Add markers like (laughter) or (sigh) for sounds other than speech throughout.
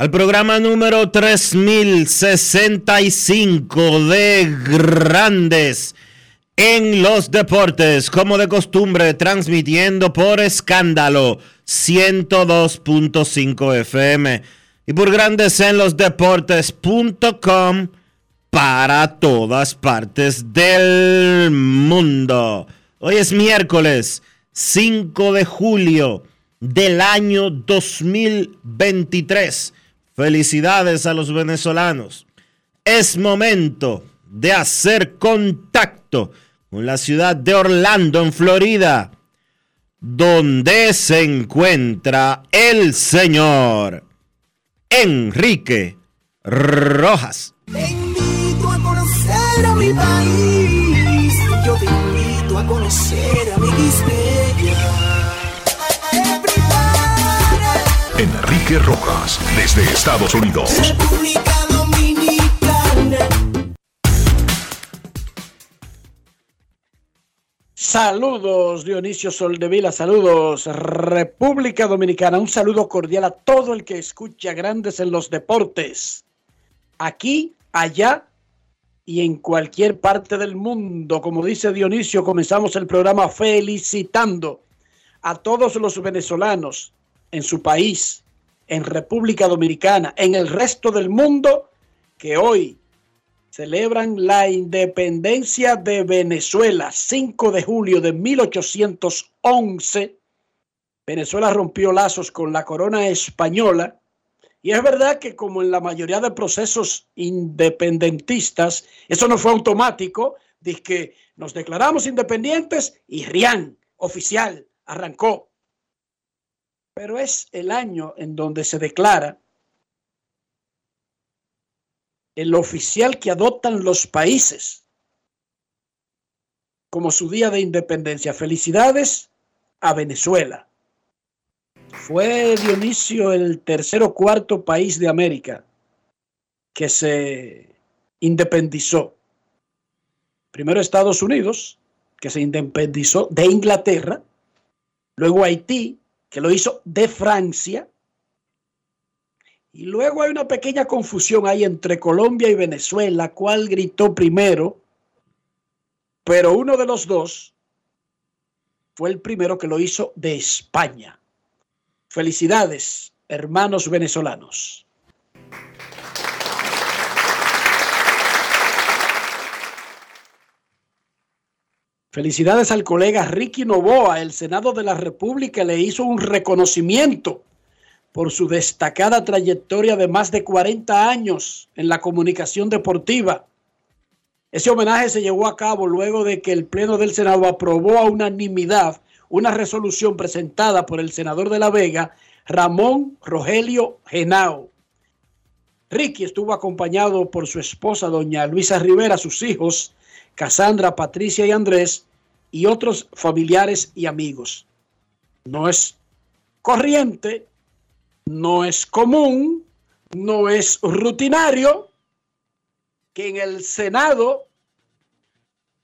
al programa número 3065 de Grandes en los Deportes, como de costumbre, transmitiendo por escándalo 102.5 FM y por Grandes en los Deportes.com para todas partes del mundo. Hoy es miércoles 5 de julio del año 2023. Felicidades a los venezolanos. Es momento de hacer contacto con la ciudad de Orlando, en Florida, donde se encuentra el señor Enrique Rojas. Te invito a conocer a mi país. Yo te invito a conocer a mi Enrique Rojas, desde Estados Unidos. República Dominicana. Saludos Dionisio Soldevila, saludos República Dominicana, un saludo cordial a todo el que escucha Grandes en los Deportes, aquí, allá y en cualquier parte del mundo. Como dice Dionisio, comenzamos el programa felicitando a todos los venezolanos en su país, en República Dominicana, en el resto del mundo, que hoy celebran la independencia de Venezuela, 5 de julio de 1811. Venezuela rompió lazos con la corona española. Y es verdad que como en la mayoría de procesos independentistas, eso no fue automático, dice que nos declaramos independientes y RIAN, oficial, arrancó. Pero es el año en donde se declara el oficial que adoptan los países como su día de independencia. Felicidades a Venezuela. Fue Dionisio el tercer o cuarto país de América que se independizó. Primero Estados Unidos, que se independizó de Inglaterra, luego Haití, que lo hizo de Francia, y luego hay una pequeña confusión ahí entre Colombia y Venezuela, cuál gritó primero, pero uno de los dos fue el primero que lo hizo de España. Felicidades, hermanos venezolanos. Felicidades al colega Ricky Novoa. El Senado de la República le hizo un reconocimiento por su destacada trayectoria de más de 40 años en la comunicación deportiva. Ese homenaje se llevó a cabo luego de que el Pleno del Senado aprobó a unanimidad una resolución presentada por el senador de La Vega, Ramón Rogelio Genao. Ricky estuvo acompañado por su esposa, doña Luisa Rivera, sus hijos, Casandra, Patricia y Andrés, y otros familiares y amigos. No es corriente, no es común, no es rutinario que en el Senado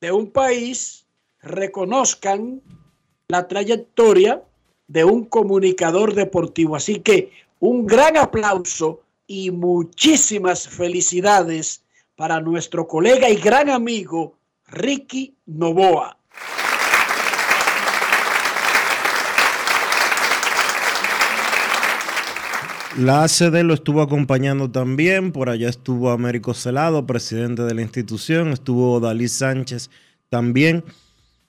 de un país reconozcan la trayectoria de un comunicador deportivo. Así que un gran aplauso y muchísimas felicidades para nuestro colega y gran amigo Ricky Novoa. La ACD lo estuvo acompañando también, por allá estuvo Américo Celado, presidente de la institución, estuvo Dalí Sánchez también.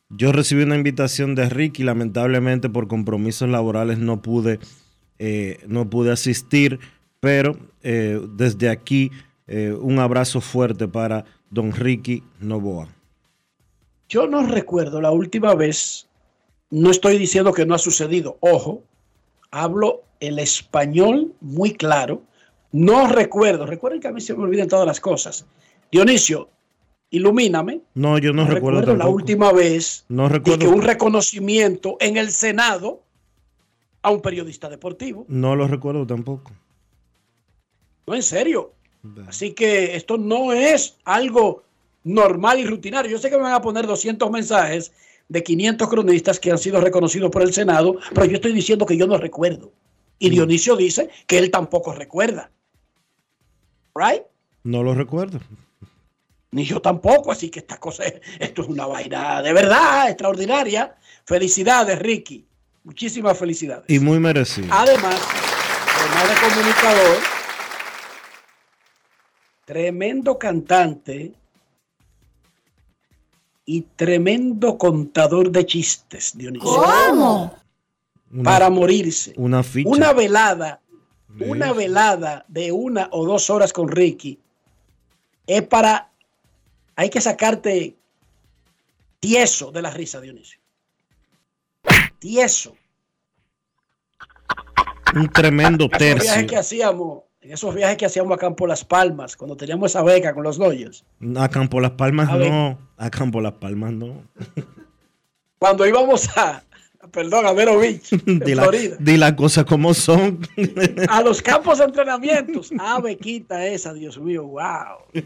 Yo recibí una invitación de Ricky, lamentablemente por compromisos laborales no pude, eh, no pude asistir, pero eh, desde aquí eh, un abrazo fuerte para don Ricky Novoa. Yo no recuerdo la última vez, no estoy diciendo que no ha sucedido, ojo, hablo el español muy claro, no recuerdo, recuerden que a mí se me olvidan todas las cosas. Dionisio, ilumíname. No, yo no, recuerdo, la última vez no recuerdo. que un reconocimiento en el Senado a un periodista deportivo. No lo recuerdo tampoco. No, en serio. Así que esto no es algo normal y rutinario. Yo sé que me van a poner 200 mensajes de 500 cronistas que han sido reconocidos por el Senado, pero yo estoy diciendo que yo no recuerdo. Y mm. Dionisio dice que él tampoco recuerda. ¿Right? No lo recuerdo. Ni yo tampoco, así que esta cosa, esto es una vaina de verdad extraordinaria. Felicidades, Ricky. Muchísimas felicidades. Y muy merecido. Además, además de comunicador, tremendo cantante y tremendo contador de chistes, Dionisio. ¿Cómo? Para morirse. Una ficha. Una velada, una velada de una o dos horas con Ricky es para. Hay que sacarte tieso de la risa, Dionisio. Tieso. Un tremendo tercio. que hacíamos en esos viajes que hacíamos a Campo Las Palmas, cuando teníamos esa beca con los Dodgers. A Campo Las Palmas no, a Campo Las Palmas no. (laughs) Cuando íbamos a, perdón, a Vero Beach, (laughs) en di, Florida. La, di las cosas como son. a (laughs) los campos de entrenamientos. Ah, bequita esa, Dios mío, wow.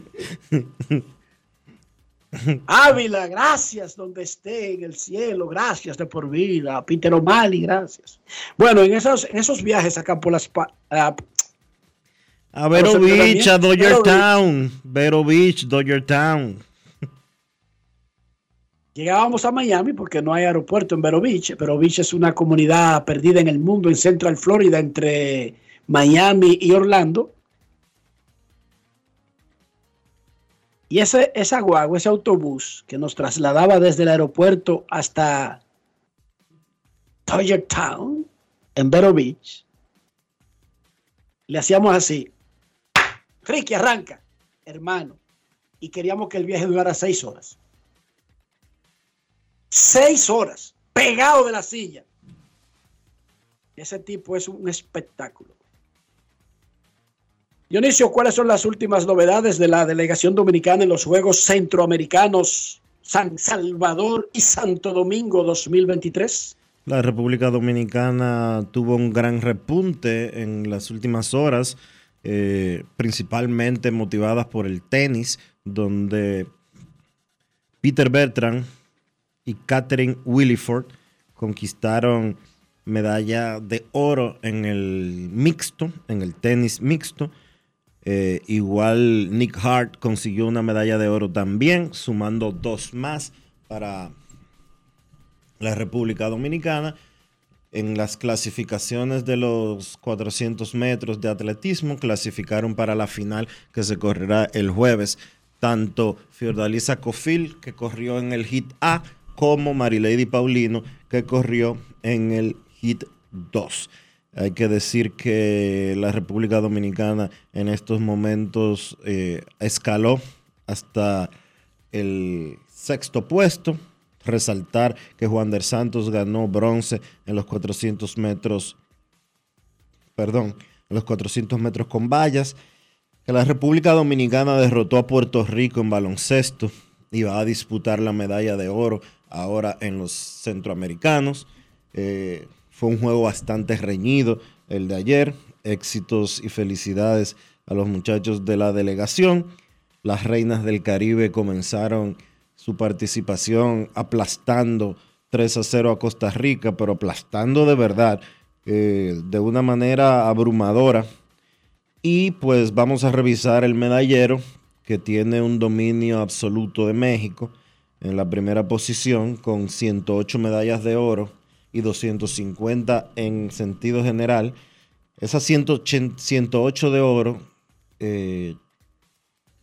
Ávila, gracias donde esté en el cielo, gracias de por vida. Peter O'Malley, gracias. Bueno, en esos, en esos viajes a Campo Las Palmas, a Vero Beach, a Dodger Town. Vero Beach, Dodger Town. Llegábamos a Miami porque no hay aeropuerto en Vero Beach. Vero Beach es una comunidad perdida en el mundo, en Central Florida, entre Miami y Orlando. Y ese, esa guagua, ese autobús que nos trasladaba desde el aeropuerto hasta Dodger Town, en Vero Beach, le hacíamos así. Ricky, arranca, hermano. Y queríamos que el viaje durara seis horas. Seis horas, pegado de la silla. Ese tipo es un espectáculo. Dionisio, ¿cuáles son las últimas novedades de la delegación dominicana en los Juegos Centroamericanos San Salvador y Santo Domingo 2023? La República Dominicana tuvo un gran repunte en las últimas horas eh, principalmente motivadas por el tenis, donde Peter Bertrand y Catherine Williford conquistaron medalla de oro en el mixto, en el tenis mixto. Eh, igual Nick Hart consiguió una medalla de oro también, sumando dos más para la República Dominicana en las clasificaciones de los 400 metros de atletismo clasificaron para la final que se correrá el jueves. Tanto Fiordalisa Cofil, que corrió en el hit A, como Marilady Paulino, que corrió en el hit 2. Hay que decir que la República Dominicana en estos momentos eh, escaló hasta el sexto puesto, resaltar que Juan del Santos ganó bronce en los 400 metros, perdón, en los 400 metros con vallas, que la República Dominicana derrotó a Puerto Rico en baloncesto y va a disputar la medalla de oro ahora en los centroamericanos. Eh, fue un juego bastante reñido el de ayer éxitos y felicidades a los muchachos de la delegación. Las reinas del Caribe comenzaron su participación aplastando 3 a 0 a Costa Rica, pero aplastando de verdad, eh, de una manera abrumadora. Y pues vamos a revisar el medallero, que tiene un dominio absoluto de México en la primera posición, con 108 medallas de oro y 250 en sentido general. Esas 108 de oro eh,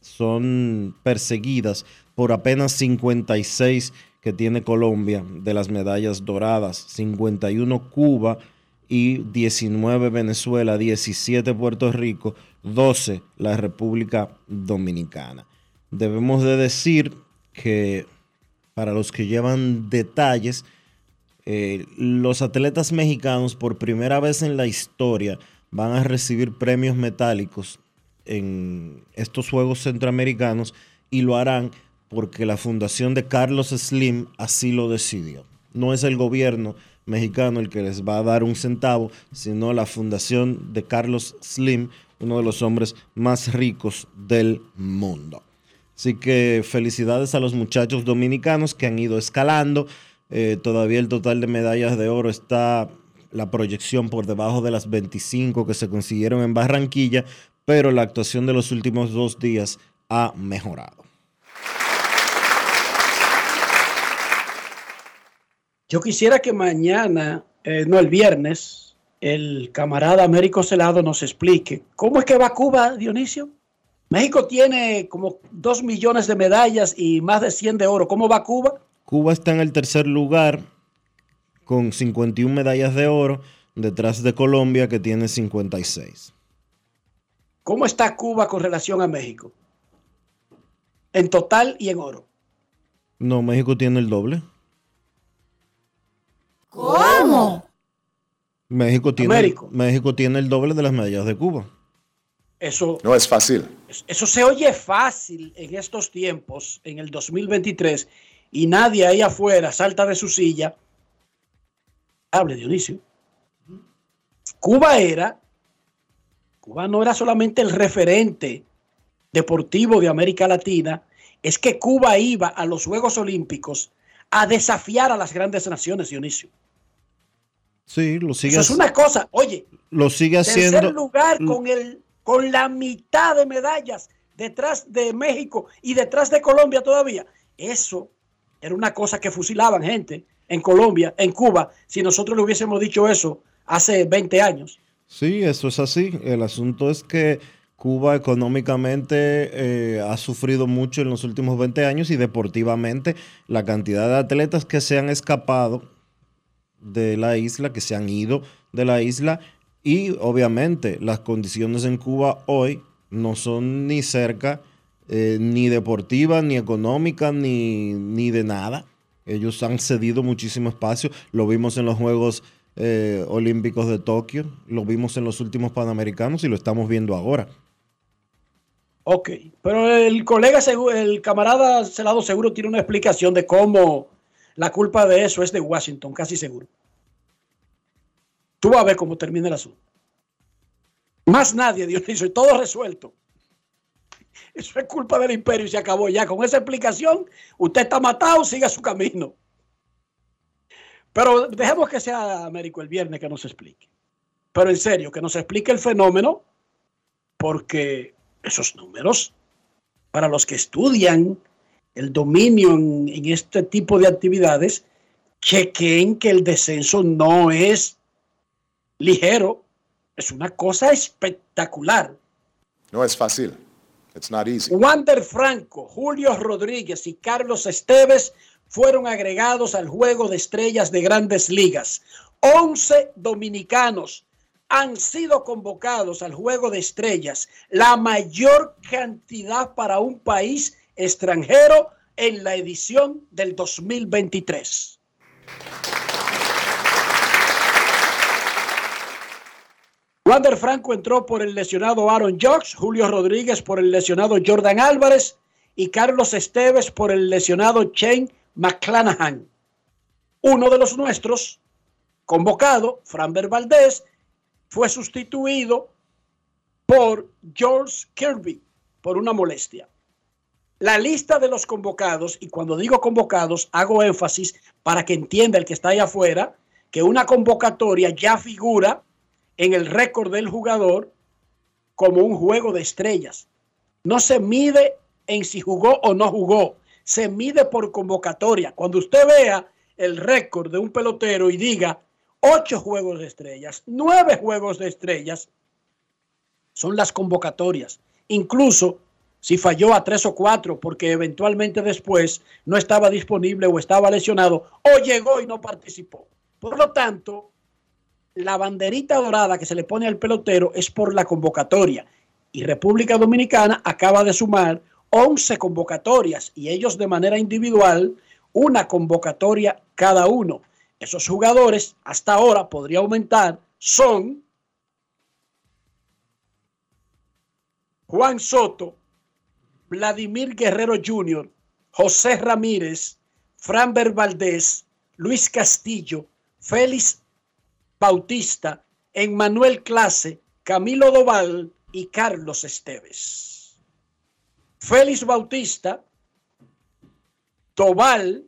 son perseguidas por apenas 56 que tiene Colombia de las medallas doradas, 51 Cuba y 19 Venezuela, 17 Puerto Rico, 12 la República Dominicana. Debemos de decir que para los que llevan detalles, eh, los atletas mexicanos por primera vez en la historia van a recibir premios metálicos en estos Juegos Centroamericanos y lo harán porque la fundación de Carlos Slim así lo decidió. No es el gobierno mexicano el que les va a dar un centavo, sino la fundación de Carlos Slim, uno de los hombres más ricos del mundo. Así que felicidades a los muchachos dominicanos que han ido escalando. Eh, todavía el total de medallas de oro está la proyección por debajo de las 25 que se consiguieron en Barranquilla, pero la actuación de los últimos dos días ha mejorado. Yo quisiera que mañana, eh, no el viernes, el camarada Américo Celado nos explique cómo es que va Cuba, Dionisio. México tiene como 2 millones de medallas y más de 100 de oro. ¿Cómo va Cuba? Cuba está en el tercer lugar con 51 medallas de oro, detrás de Colombia que tiene 56. ¿Cómo está Cuba con relación a México? En total y en oro. No, México tiene el doble. ¿Cómo? México tiene, Américo. México tiene el doble de las medallas de Cuba. Eso, No es fácil. eso se oye fácil en estos tiempos, en el 2023, y nadie ahí afuera salta de su silla. Hable, Dionisio. Cuba era, Cuba no era solamente el referente deportivo de América Latina, es que Cuba iba a los Juegos Olímpicos a desafiar a las grandes naciones, Dionisio. Sí, lo sigue, Eso es una cosa, oye, lo sigue tercer haciendo. lugar con, el, con la mitad de medallas detrás de México y detrás de Colombia todavía. Eso era una cosa que fusilaban gente en Colombia, en Cuba, si nosotros le hubiésemos dicho eso hace 20 años. Sí, eso es así. El asunto es que Cuba económicamente eh, ha sufrido mucho en los últimos 20 años y deportivamente la cantidad de atletas que se han escapado de la isla, que se han ido de la isla y obviamente las condiciones en Cuba hoy no son ni cerca eh, ni deportivas, ni económicas, ni, ni de nada. Ellos han cedido muchísimo espacio. Lo vimos en los Juegos eh, Olímpicos de Tokio, lo vimos en los últimos Panamericanos y lo estamos viendo ahora. Ok, pero el colega, el camarada Celado seguro tiene una explicación de cómo la culpa de eso es de Washington, casi seguro. Tú vas a ver cómo termina el asunto. Más nadie, Dionisio, y todo resuelto. Eso es culpa del imperio y se acabó ya. Con esa explicación, usted está matado, siga su camino. Pero dejemos que sea Américo el viernes que nos explique. Pero en serio, que nos explique el fenómeno, porque esos números, para los que estudian el dominio en, en este tipo de actividades, chequen que el descenso no es ligero, es una cosa espectacular. No es fácil. It's not easy. Wander Franco, Julio Rodríguez y Carlos Esteves fueron agregados al juego de estrellas de grandes ligas. 11 dominicanos han sido convocados al juego de estrellas, la mayor cantidad para un país extranjero en la edición del 2023. Wander Franco entró por el lesionado Aaron Judge, Julio Rodríguez por el lesionado Jordan Álvarez y Carlos Esteves por el lesionado Shane McClanahan. Uno de los nuestros, convocado, Framber Valdés, fue sustituido por George Kirby por una molestia. La lista de los convocados, y cuando digo convocados, hago énfasis para que entienda el que está ahí afuera, que una convocatoria ya figura en el récord del jugador como un juego de estrellas. No se mide en si jugó o no jugó, se mide por convocatoria. Cuando usted vea el récord de un pelotero y diga ocho juegos de estrellas, nueve juegos de estrellas, son las convocatorias. Incluso si falló a tres o cuatro porque eventualmente después no estaba disponible o estaba lesionado o llegó y no participó. Por lo tanto, la banderita dorada que se le pone al pelotero es por la convocatoria. Y República Dominicana acaba de sumar 11 convocatorias y ellos de manera individual una convocatoria cada uno. Esos jugadores hasta ahora podría aumentar son Juan Soto, Vladimir Guerrero Jr., José Ramírez, Franber Valdés, Luis Castillo, Félix Bautista, Emmanuel Clase, Camilo Doval y Carlos Esteves. Félix Bautista, Doval,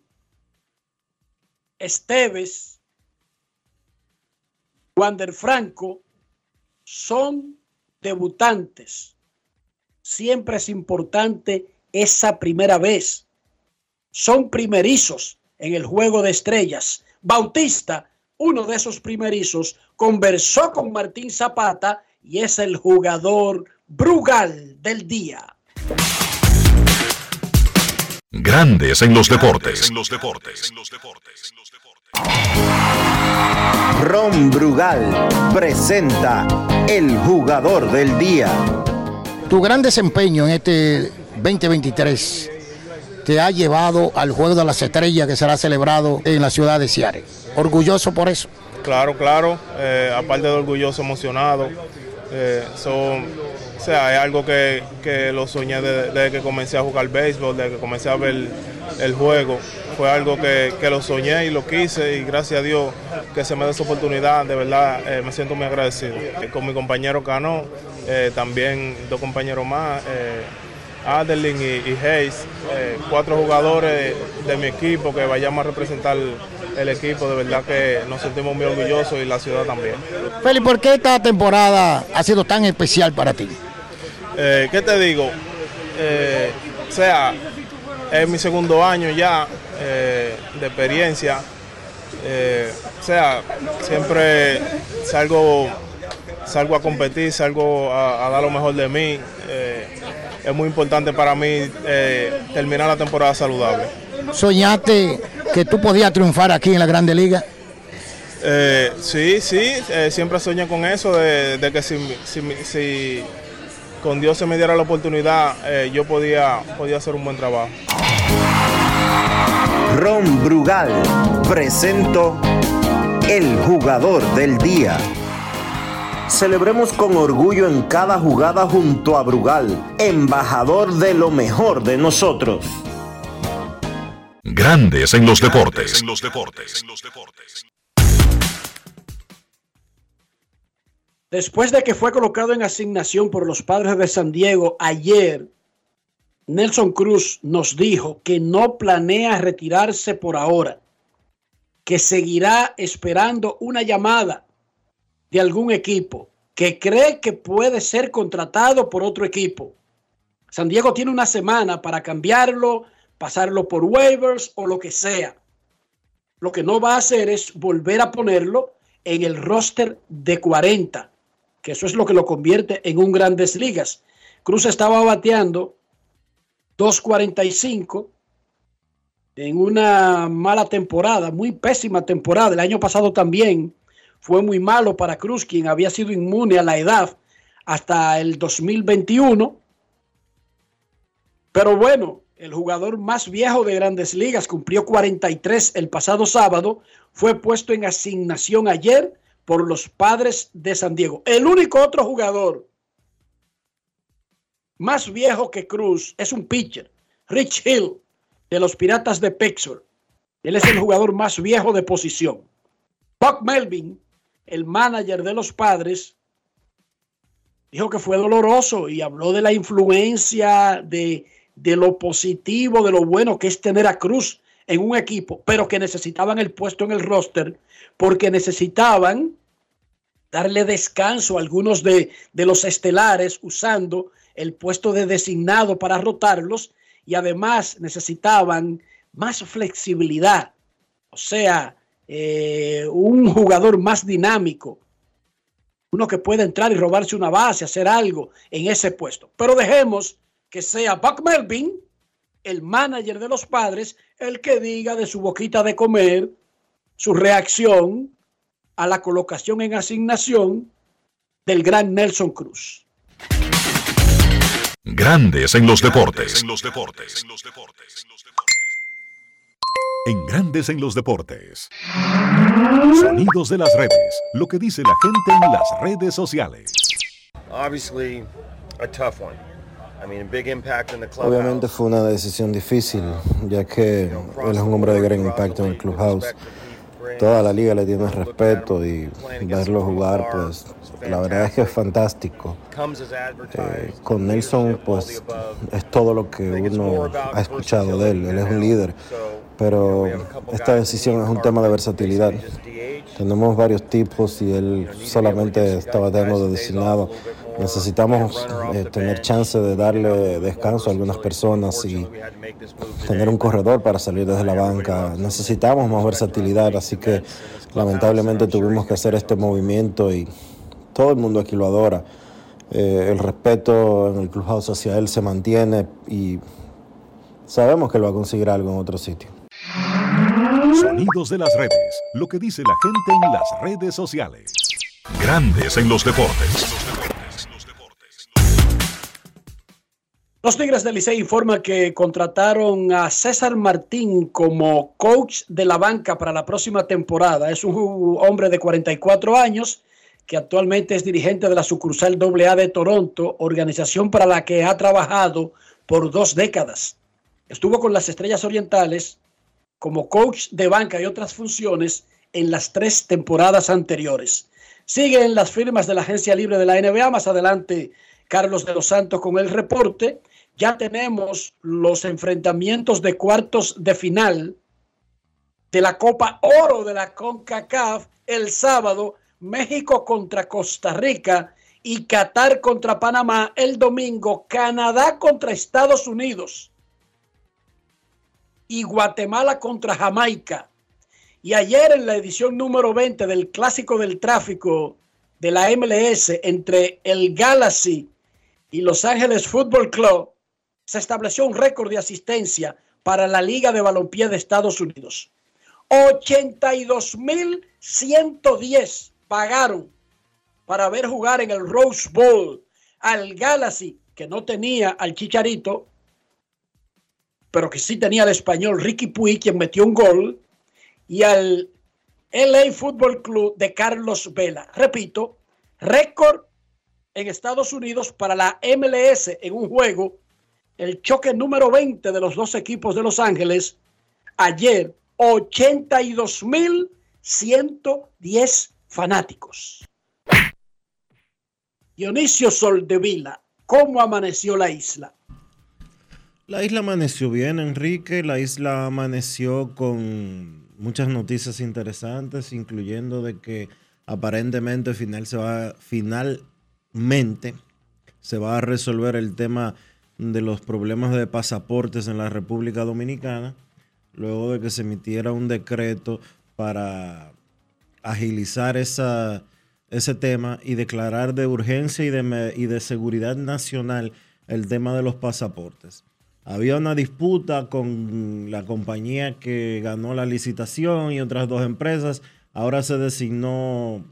Esteves, Wander Franco son debutantes. Siempre es importante esa primera vez. Son primerizos en el juego de estrellas. Bautista uno de esos primerizos, conversó con Martín Zapata y es el jugador Brugal del día. Grandes en los deportes. En los deportes. Ron Brugal presenta el jugador del día. Tu gran desempeño en este 2023 te ha llevado al Juego de las Estrellas que será celebrado en la ciudad de Ciare orgulloso por eso. Claro, claro, eh, aparte de orgulloso, emocionado. Eh, o sea, es algo que, lo soñé desde, que comencé a jugar béisbol, desde que comencé a ver el juego. Fue algo que, lo soñé y lo quise y gracias a Dios que se me dé esa oportunidad, de verdad eh, me siento muy agradecido. Con mi compañero Cano, también dos compañeros más, Adeline y, y Hayes, cuatro jugadores de mi equipo que vayamos a representar el equipo, de verdad que nos sentimos muy orgullosos y la ciudad también. Feli, ¿por qué esta temporada ha sido tan especial para ti? Eh, ¿Qué te digo? Eh, o sea, es mi segundo año ya eh, de experiencia. o sea, siempre salgo, salgo a competir, salgo a, a dar lo mejor de mí. es muy importante para mí terminar la temporada saludable. ¿Soñaste que tú podías triunfar aquí en la Grande Liga? Eh, sí, sí, eh, siempre sueño con eso, de, que si, con Dios se me diera la oportunidad, eh, yo podía, podía hacer un buen trabajo. Ron Brugal presento el jugador del día. Celebremos con orgullo en cada jugada junto a Brugal, embajador de lo mejor de nosotros. Grandes en los deportes. Después de que fue colocado en asignación por los padres de San Diego ayer, Nelson Cruz nos dijo que no planea retirarse por ahora, que seguirá esperando una llamada de algún equipo, que cree que puede ser contratado por otro equipo. San Diego tiene una semana para cambiarlo, pasarlo por waivers o lo que sea. Lo que no va a hacer es volver a ponerlo en el roster de 40, que eso es lo que lo convierte en un grandes ligas. Cruz estaba bateando 2.45 en una mala temporada, muy pésima temporada. El año pasado también fue muy malo para Cruz, quien había sido inmune a la edad hasta el 2021. Pero bueno, el jugador más viejo de grandes ligas, cumplió 43 el pasado sábado, fue puesto en asignación ayer por los padres de San Diego. El único otro jugador más viejo que Cruz es un pitcher, Rich Hill, de los Piratas de Pittsburgh. Él es el jugador más viejo de posición. Buck Melvin el manager de los padres, dijo que fue doloroso y habló de la influencia de, de lo positivo, de lo bueno que es tener a Cruz en un equipo, pero que necesitaban el puesto en el roster porque necesitaban darle descanso a algunos de, de, los estelares usando el puesto de designado para rotarlos y además necesitaban más flexibilidad, o sea, eh, un jugador más dinámico, uno que pueda entrar y robarse una base, hacer algo en ese puesto. Pero dejemos que sea Buck Melvin, el manager de los padres, el que diga de su boquita de comer su reacción a la colocación en asignación del gran Nelson Cruz. Grandes en los deportes. En los deportes. En Grandes en los deportes. Sonidos de las redes. Lo que dice la gente en las redes sociales. Obviamente fue una decisión difícil, ya que él es un hombre de gran impacto en el clubhouse toda la liga le tiene respeto y verlo jugar, pues la verdad es que es fantástico. Eh, con Nelson, pues es todo lo que uno ha escuchado de él, él es un líder, pero esta decisión es un tema de versatilidad. Tenemos varios tipos y él solamente estaba dando de designado. Necesitamos eh, tener chance de darle descanso a algunas personas y tener un corredor para salir desde la banca. Necesitamos más versatilidad, así que lamentablemente tuvimos que hacer este movimiento y todo el mundo aquí lo adora. Eh, el respeto en el clubhouse hacia él se mantiene y sabemos que él va a conseguir algo en otro sitio. Sonidos de las redes, lo que dice la gente en las redes sociales. Grandes en los deportes. Los Tigres del Licey informan que contrataron a César Martín como coach de la banca para la próxima temporada. Es un hombre de 44 años que actualmente es dirigente de la sucursal AA de Toronto, organización para la que ha trabajado por dos décadas. Estuvo con las Estrellas Orientales como coach de banca y otras funciones en las tres temporadas anteriores. Siguen las firmas de la agencia libre de la NBA. Más adelante, Carlos de los Santos con el reporte ya tenemos los enfrentamientos de cuartos de final de la Copa Oro de la CONCACAF el sábado, México contra Costa Rica y Qatar contra Panamá el domingo, Canadá contra Estados Unidos y Guatemala contra Jamaica. Y ayer en la edición número 20 del Clásico del Tráfico de la MLS entre el Galaxy y Los Ángeles Football Club, se estableció un récord de asistencia para la Liga de Balompié de Estados Unidos. 82.110 pagaron para ver jugar en el Rose Bowl al Galaxy, que no tenía al Chicharito, pero que sí tenía al español Ricky Puy, quien metió un gol, y al LA Football Club de Carlos Vela. Repito, récord en Estados Unidos para la MLS en un juego el choque número 20 de los dos equipos de Los Ángeles, ayer 82.110 fanáticos. Dionisio Soldevila, ¿cómo amaneció la isla? La isla amaneció bien, Enrique. La isla amaneció con muchas noticias interesantes, incluyendo de que aparentemente final se va, finalmente se va a resolver el tema de los problemas de pasaportes en la República Dominicana, luego de que se emitiera un decreto para agilizar esa, ese tema y declarar de urgencia y de, y de seguridad nacional el tema de los pasaportes. Había una disputa con la compañía que ganó la licitación y otras dos empresas. Ahora se designó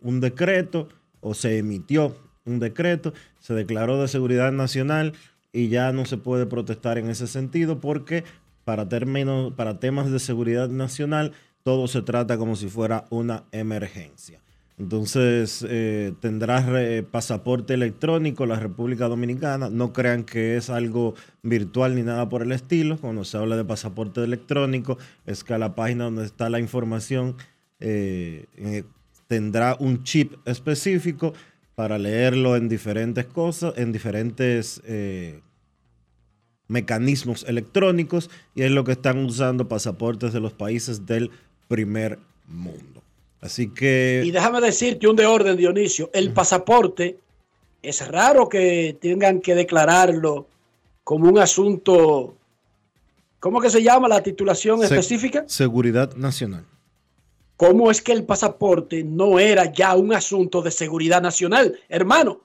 un decreto o se emitió un decreto, se declaró de seguridad nacional y ya no se puede protestar en ese sentido porque para, términos, para temas de seguridad nacional todo se trata como si fuera una emergencia. Entonces eh, tendrás pasaporte electrónico la República Dominicana. No crean que es algo virtual ni nada por el estilo. Cuando se habla de pasaporte electrónico es que a la página donde está la información eh, tendrá un chip específico para leerlo en diferentes cosas, en diferentes eh, mecanismos electrónicos, y es lo que están usando pasaportes de los países del primer mundo. Así que... Y déjame decirte un de orden, Dionisio, el pasaporte es raro que tengan que declararlo como un asunto, ¿cómo que se llama la titulación Se- específica? Seguridad nacional. ¿Cómo es que el pasaporte no era ya un asunto de seguridad nacional? Hermano,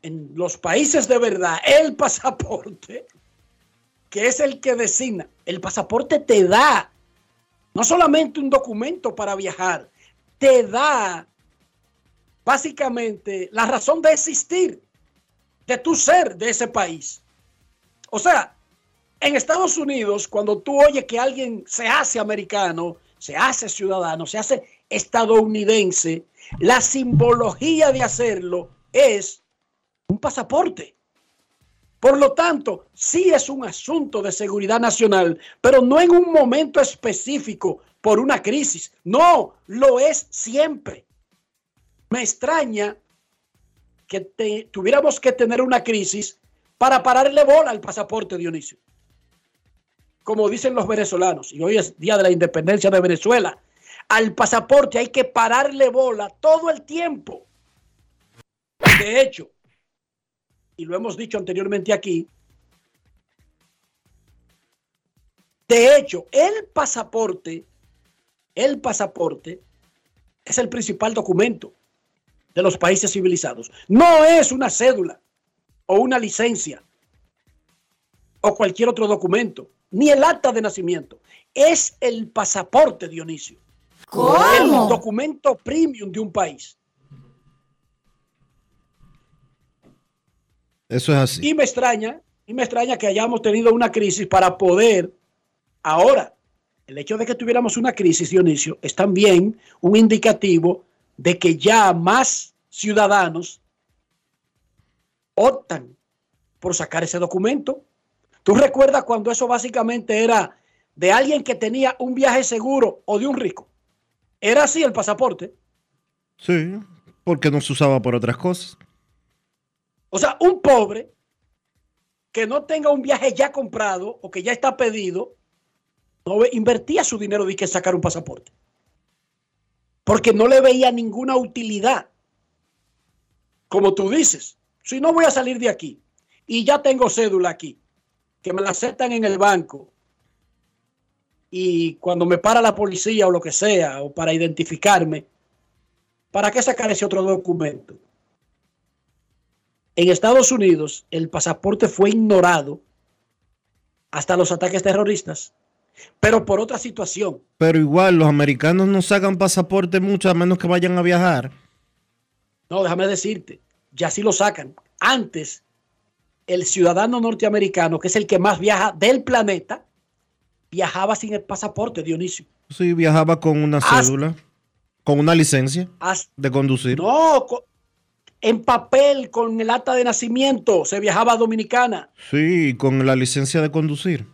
en los países de verdad, el pasaporte, que es el que designa, el pasaporte te da no solamente un documento para viajar, te da básicamente la razón de existir, de tu ser de ese país. O sea, en Estados Unidos, cuando tú oyes que alguien se hace americano, se hace ciudadano, se hace estadounidense, la simbología de hacerlo es un pasaporte. Por lo tanto, sí es un asunto de seguridad nacional, pero no en un momento específico por una crisis. No, lo es siempre. Me extraña que tuviéramos que tener una crisis para pararle bola al pasaporte, Dionisio. Como dicen los venezolanos, y hoy es Día de la Independencia de Venezuela, al pasaporte hay que pararle bola todo el tiempo. De hecho, y lo hemos dicho anteriormente aquí, de hecho, el pasaporte, el pasaporte es el principal documento de los países civilizados. No es una cédula o una licencia o cualquier otro documento, ni el acta de nacimiento. Es el pasaporte, Dionisio. El documento premium de un país. Eso es así. Y me extraña, y me extraña que hayamos tenido una crisis para poder ahora. El hecho de que tuviéramos una crisis, Dionisio, es también un indicativo de que ya más ciudadanos optan por sacar ese documento. ¿Tú recuerdas cuando eso básicamente era de alguien que tenía un viaje seguro o de un rico? Era así el pasaporte. Sí, porque no se usaba por otras cosas. O sea, un pobre que no tenga un viaje ya comprado o que ya está pedido, no ve- invertía su dinero de que sacar un pasaporte. Porque no le veía ninguna utilidad. Como tú dices, si no voy a salir de aquí y ya tengo cédula aquí, que me la aceptan en el banco y cuando me para la policía o lo que sea, o para identificarme, ¿para qué sacar ese otro documento? En Estados Unidos, el pasaporte fue ignorado hasta los ataques terroristas, pero por otra situación. Pero igual, los americanos no sacan pasaporte mucho a menos que vayan a viajar. No, déjame decirte, ya sí lo sacan. Antes, el ciudadano norteamericano, que es el que más viaja del planeta, viajaba sin el pasaporte, Dionisio. Sí, viajaba con una Hasta- cédula, con una licencia Hasta- de conducir. no, en papel, con el acta de nacimiento, se viajaba a Dominicana. Sí, con la licencia de conducir.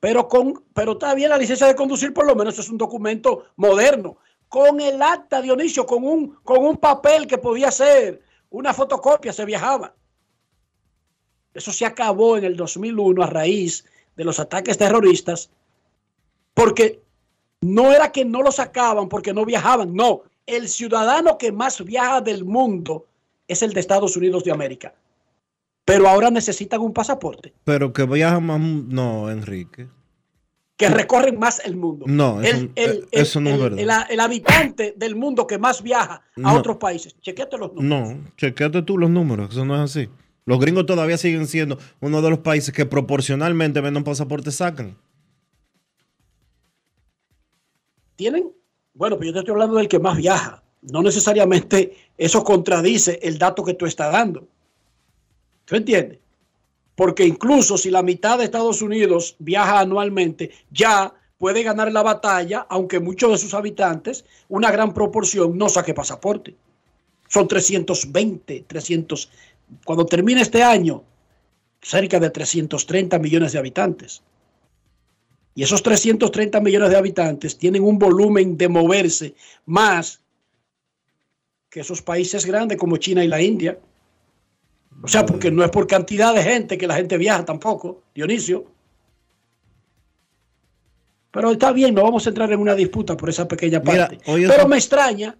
Pero, con, pero está bien la licencia de conducir, por lo menos es un documento moderno. Con el acta, Dionisio, con un, con un papel que podía ser una fotocopia, se viajaba. Eso se acabó en el 2001 a raíz de los ataques terroristas, porque no era que no lo sacaban porque no viajaban, no. El ciudadano que más viaja del mundo es el de Estados Unidos de América. Pero ahora necesitan un pasaporte. Pero que viaja más. No, Enrique. que recorren más el mundo. No, eso- el, el- eh, eso no es el- verdad. el- el habitante del mundo que más viaja a No. otros países. Chequete los números. No, chequeate tú los números, eso no es así. Los gringos todavía siguen siendo uno de los países que proporcionalmente menos pasaportes sacan. Tienen, bueno, pero yo te estoy hablando del que más viaja. No necesariamente eso contradice el dato que tú estás dando. ¿Tú entiendes? Porque incluso si la mitad de Estados Unidos viaja anualmente, ya puede ganar la batalla, aunque muchos de sus habitantes, una gran proporción, no saque pasaporte. Son 320, 300. Cuando termine este año, cerca de 330 millones de habitantes. Y esos 330 millones de habitantes tienen un volumen de moverse más que esos países grandes como China y la India. O sea, porque no es por cantidad de gente que la gente viaja tampoco, Dionisio. Pero está bien, no vamos a entrar en una disputa por esa pequeña parte. Pero me extraña.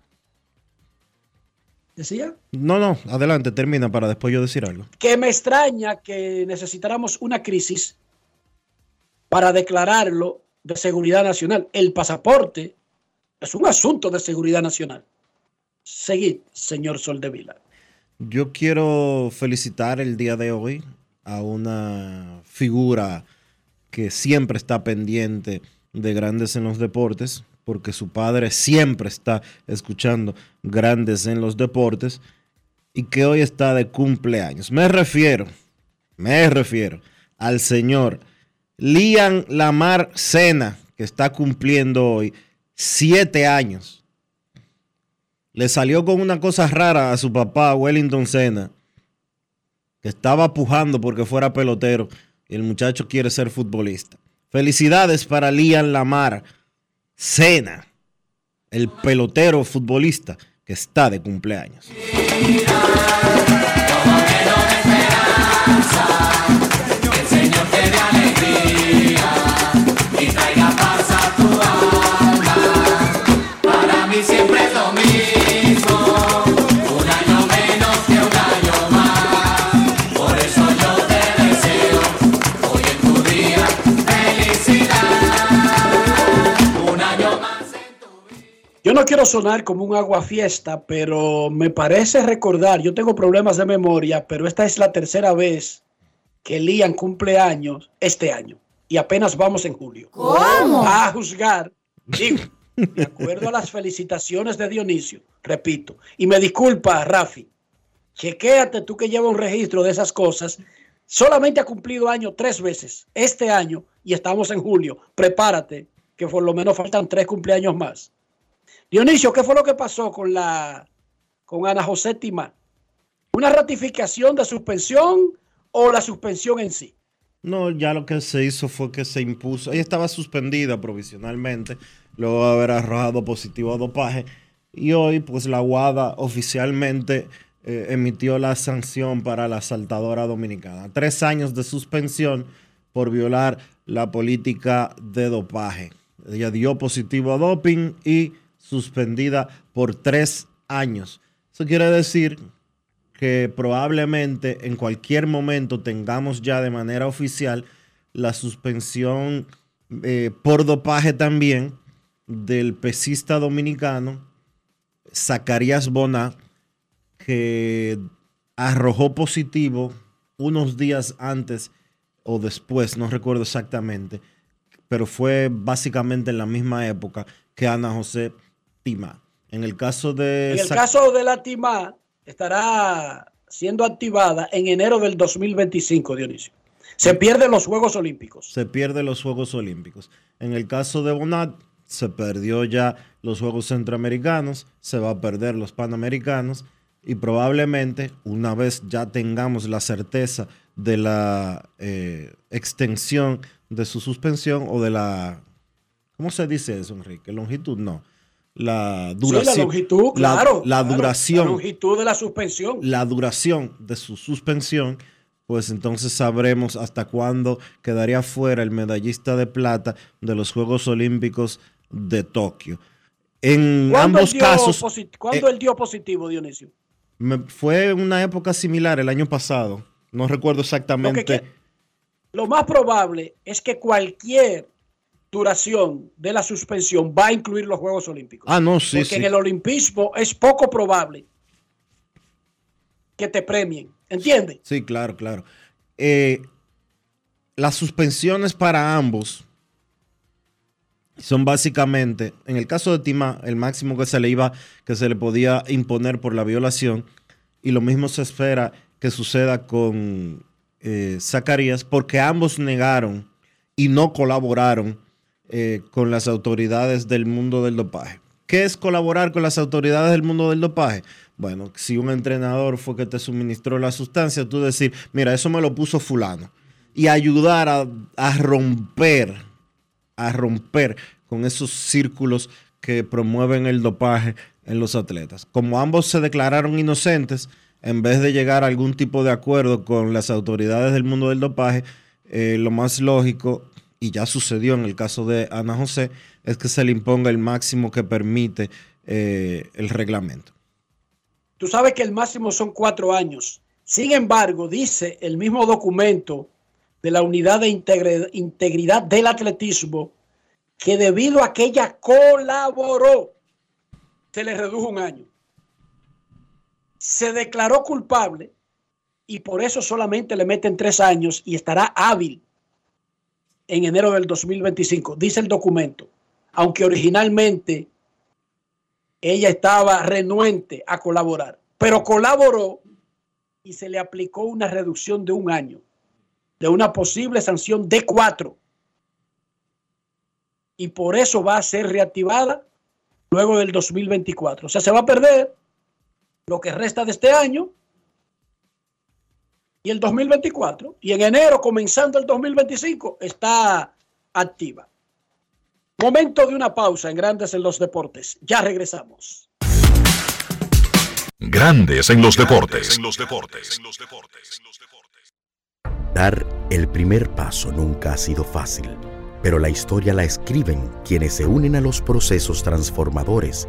¿Decía? No, no, adelante, termina para después yo decir algo. que me extraña que necesitáramos una crisis para declararlo de seguridad nacional. El pasaporte es un asunto de seguridad nacional. Seguid, señor Soldevila. Yo quiero felicitar el día de hoy a una figura que siempre está pendiente de grandes en los deportes, porque su padre siempre está escuchando grandes en los deportes y que hoy está de cumpleaños. Me refiero, me refiero al señor Liam Lamar Sena, que está cumpliendo hoy siete años. Le salió con una cosa rara a su papá, Wellington Sena, que estaba pujando porque fuera pelotero y el muchacho quiere ser futbolista. Felicidades para Liam Lamar Sena, el pelotero futbolista que está de cumpleaños. Yo no quiero sonar como un aguafiesta, pero me parece recordar, yo tengo problemas de memoria, pero esta es la tercera vez que Liam cumple años este año y apenas vamos en julio. ¿Cómo? A juzgar, digo, de acuerdo a las felicitaciones de Dionisio, repito, y me disculpa, Rafi, chequéate tú que lleva un registro de esas cosas, solamente ha cumplido año tres veces este año y estamos en julio, prepárate, que por lo menos faltan tres cumpleaños más. Dionisio, ¿qué fue lo que pasó con la con Ana José Timá? ¿Una ratificación de suspensión o la suspensión en sí? No, ya lo que se hizo fue que se impuso. Ella estaba suspendida provisionalmente, luego de haber arrojado positivo a dopaje. Y hoy, pues la UADA oficialmente eh, emitió la sanción para la asaltadora dominicana. Tres años de suspensión por violar la política de dopaje. Ella dio positivo a doping y suspendida por tres años. Eso quiere decir que probablemente en cualquier momento tengamos ya de manera oficial la suspensión eh, por dopaje también del pesista dominicano Zacarías Boná, que arrojó positivo unos días antes o después, no recuerdo exactamente, pero fue básicamente en la misma época que Ana José Tima. En el caso de... En el caso de la Timá, estará siendo activada en enero del 2025, Dionisio. Se pierden los Juegos Olímpicos. se pierde los Juegos Olímpicos. En el caso de Bonat, se perdió ya los Juegos Centroamericanos, se va a perder los Panamericanos y probablemente una vez ya tengamos la certeza de la eh, extensión de su suspensión o de la... ¿Cómo se dice eso, Enrique? Longitud, no. La Sí, duración. la longitud, la- claro. la claro, duración La longitud de la suspensión. la duración de su suspensión, pues entonces sabremos hasta cuándo quedaría fuera el medallista de plata de los Juegos Olímpicos de Tokio. En ¿Cuándo ambos dio casos posi- ¿Cuándo eh, él dio positivo, Dionisio? me- fue una época similar el año pasado. No recuerdo exactamente. que- Lo más probable es que cualquier duración de la suspensión va a incluir los Juegos Olímpicos. Ah, no, sí, Porque sí. en el olimpismo es poco probable que te premien. ¿Entiendes? Sí, claro, claro. Eh, las suspensiones para ambos son básicamente, en el caso de Tima, el máximo que se le iba, que se le podía imponer por la violación, y lo mismo se espera que suceda con eh, Zacarías, porque ambos negaron y no colaboraron eh, con las autoridades del mundo del dopaje. ¿Qué es colaborar con las autoridades del mundo del dopaje? Bueno, si un entrenador fue que te suministró la sustancia, tú decir, mira, eso me lo puso fulano. Y ayudar a, romper, a romper con esos círculos que promueven el dopaje en los atletas. Como ambos se declararon inocentes, en vez de llegar a algún tipo de acuerdo con las autoridades del mundo del dopaje, eh, lo más lógico, y ya sucedió en el caso de Ana José, es que se le imponga el máximo que permite eh, el reglamento. Tú sabes que el máximo son cuatro años. Sin embargo, dice el mismo documento de la Unidad de Integridad del Atletismo que debido a que ella colaboró, se le redujo un año. Se declaró culpable y por eso solamente le meten tres años y estará hábil en enero del 2025, dice el documento, aunque originalmente ella estaba renuente a colaborar, pero colaboró y se le aplicó una reducción de un año, de una posible sanción de cuatro. Y por eso va a ser reactivada luego del 2024. O sea, se va a perder lo que resta de este año y el 2024. Y en enero, comenzando el 2025, está activa. Momento de una pausa en Grandes en los Deportes. Ya regresamos. Grandes en los deportes. Dar el primer paso nunca ha sido fácil, pero la historia la escriben quienes se unen a los procesos transformadores,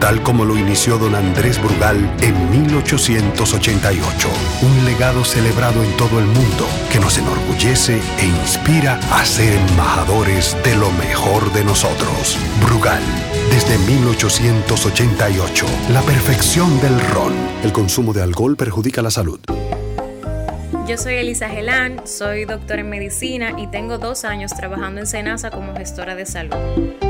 tal como lo inició don Andrés Brugal en 1888. Un legado celebrado en todo el mundo que nos enorgullece e inspira a ser embajadores de lo mejor de nosotros. Brugal, desde 1888, la perfección del ron. El consumo de alcohol perjudica la salud. Yo soy Elisa Gelán, soy doctora en medicina y tengo dos años trabajando en Senasa como gestora de salud.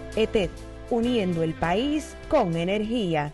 ETED, uniendo el país con energía.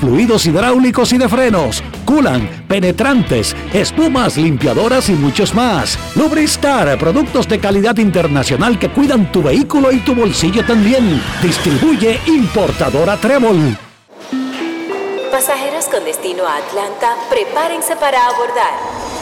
fluidos hidráulicos y de frenos, culan, penetrantes, espumas, limpiadoras y muchos más. Lubristar, productos de calidad internacional que cuidan tu vehículo y tu bolsillo también. Distribuye importadora Trébol. Pasajeros con destino a Atlanta, prepárense para abordar.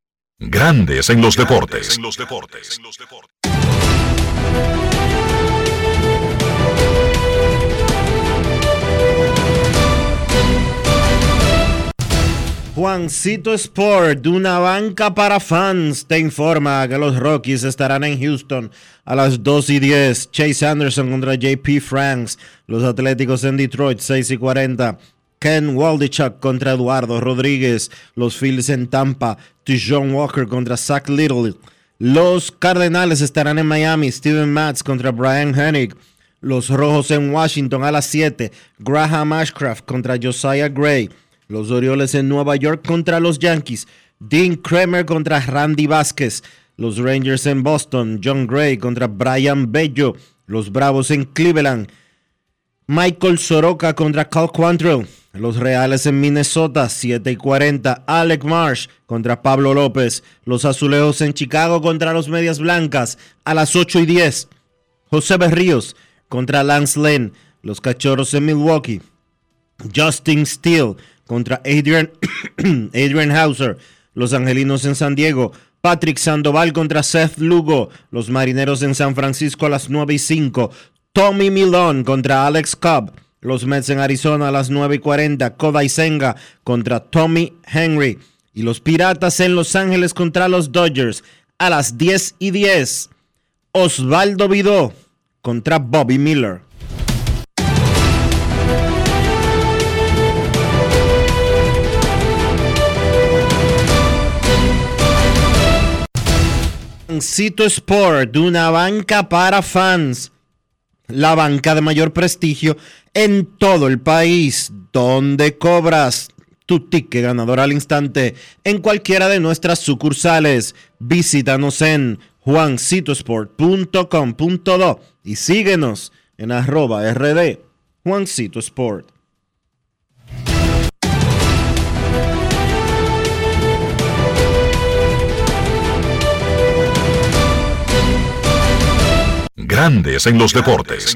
Grandes en los deportes. Juancito Sport, de una banca para fans, te informa que los Rockies estarán en Houston a las 2 y 10. Chase Anderson contra JP Franks. Los Atléticos en Detroit, 6 y 40. Ken Waldichuk contra Eduardo Rodríguez. Los Phillies en Tampa. John Walker contra Zach Little. Los Cardenales estarán en Miami. Steven Matz contra Brian Hennig. Los Rojos en Washington a las 7. Graham Ashcraft contra Josiah Gray. Los Orioles en Nueva York contra los Yankees. Dean Kramer contra Randy Vázquez. Los Rangers en Boston. John Gray contra Brian Bello. Los Bravos en Cleveland. Michael Soroka contra Cal Quantrill. Los Reales en Minnesota, 7 y 40. Alec Marsh contra Pablo López. Los Azulejos en Chicago contra los Medias Blancas a las 8 y 10. José Berríos contra Lance Lynn. Los Cachorros en Milwaukee. Justin Steele contra Adrian, (coughs) Adrian Hauser. Los Angelinos en San Diego. Patrick Sandoval contra Seth Lugo. Los Marineros en San Francisco a las 9 y 5. Tommy Milón contra Alex Cobb. Los Mets en Arizona a las 9 y 40. Kodai Senga contra Tommy Henry. Y los Piratas en Los Ángeles contra los Dodgers a las 10 y 10. Osvaldo Vidó contra Bobby Miller. Cito Sport, una banca para fans, la banca de mayor prestigio en todo el país, donde cobras tu ticket ganador al instante en cualquiera de nuestras sucursales. Visítanos en juancitosport.com.do y síguenos en arroba rd Juancito Sport. Grandes en los deportes.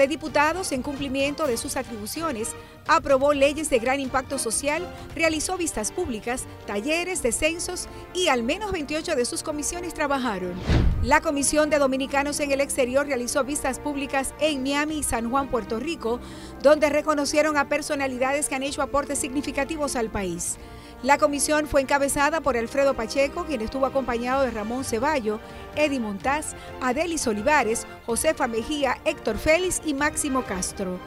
de Diputados, en cumplimiento de sus atribuciones, aprobó leyes de gran impacto social, realizó vistas públicas, talleres, descensos y al menos 28 de sus comisiones trabajaron. La Comisión de Dominicanos en el Exterior realizó vistas públicas en Miami y San Juan, Puerto Rico, donde reconocieron a personalidades que han hecho aportes significativos al país. La comisión fue encabezada por Alfredo Pacheco, quien estuvo acompañado de Ramón Ceballo, Eddie Montaz, Adelis Olivares, Josefa Mejía, Héctor Félix y Máximo Castro.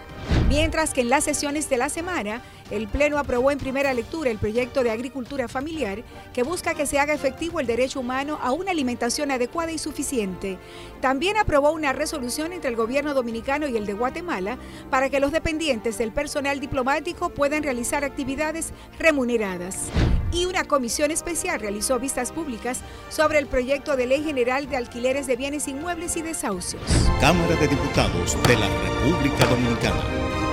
Mientras que en las sesiones de la semana, el Pleno aprobó en primera lectura el proyecto de agricultura familiar que busca que se haga efectivo el derecho humano a una alimentación adecuada y suficiente. También aprobó una resolución entre el gobierno dominicano y el de Guatemala para que los dependientes del personal diplomático puedan realizar actividades remuneradas. Y una comisión especial realizó vistas públicas sobre el proyecto de ley general de alquileres de bienes inmuebles y desahucios. Cámara de Diputados de la República Dominicana.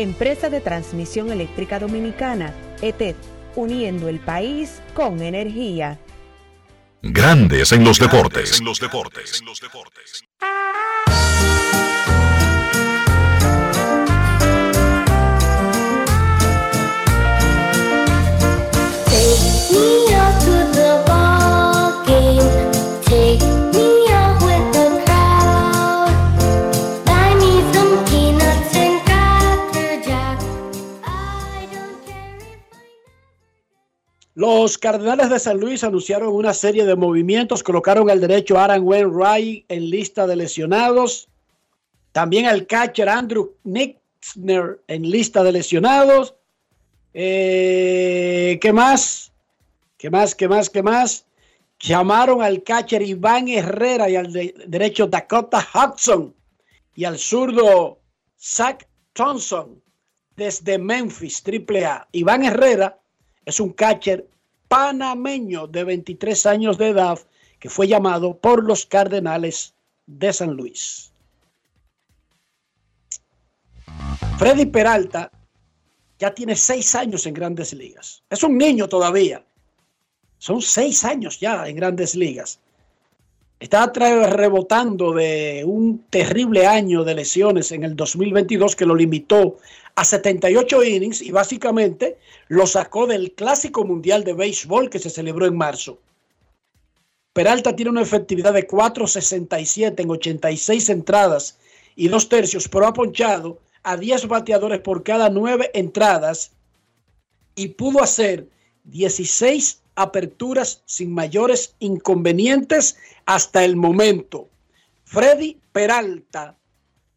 Empresa de Transmisión Eléctrica Dominicana, ETED, uniendo el país con energía. Grandes en los deportes. Take me out to Los Cardenales de San Luis anunciaron una serie de movimientos, colocaron al derecho Aaron Wainwright en lista de lesionados, también al catcher Andrew Nixner en lista de lesionados. Eh, ¿Qué más? ¿Qué más? ¿Qué más? ¿Qué más? Llamaron al catcher Iván Herrera y al de- derecho Dakota Hudson y al zurdo Zach Thompson desde Memphis, AAA. Iván Herrera es un catcher panameño de 23 años de edad que fue llamado por los Cardenales de San Luis. Freddy Peralta ya tiene seis años en grandes ligas. Es un niño todavía. Son seis años ya en grandes ligas. Está rebotando de un terrible año de lesiones en el 2022 que lo limitó a 78 innings y básicamente lo sacó del Clásico Mundial de Béisbol que se celebró en marzo. Peralta tiene una efectividad de 4.67 en 86 entradas y dos tercios, pero ha ponchado a 10 bateadores por cada 9 entradas y pudo hacer 16 aperturas sin mayores inconvenientes hasta el momento. Freddy Peralta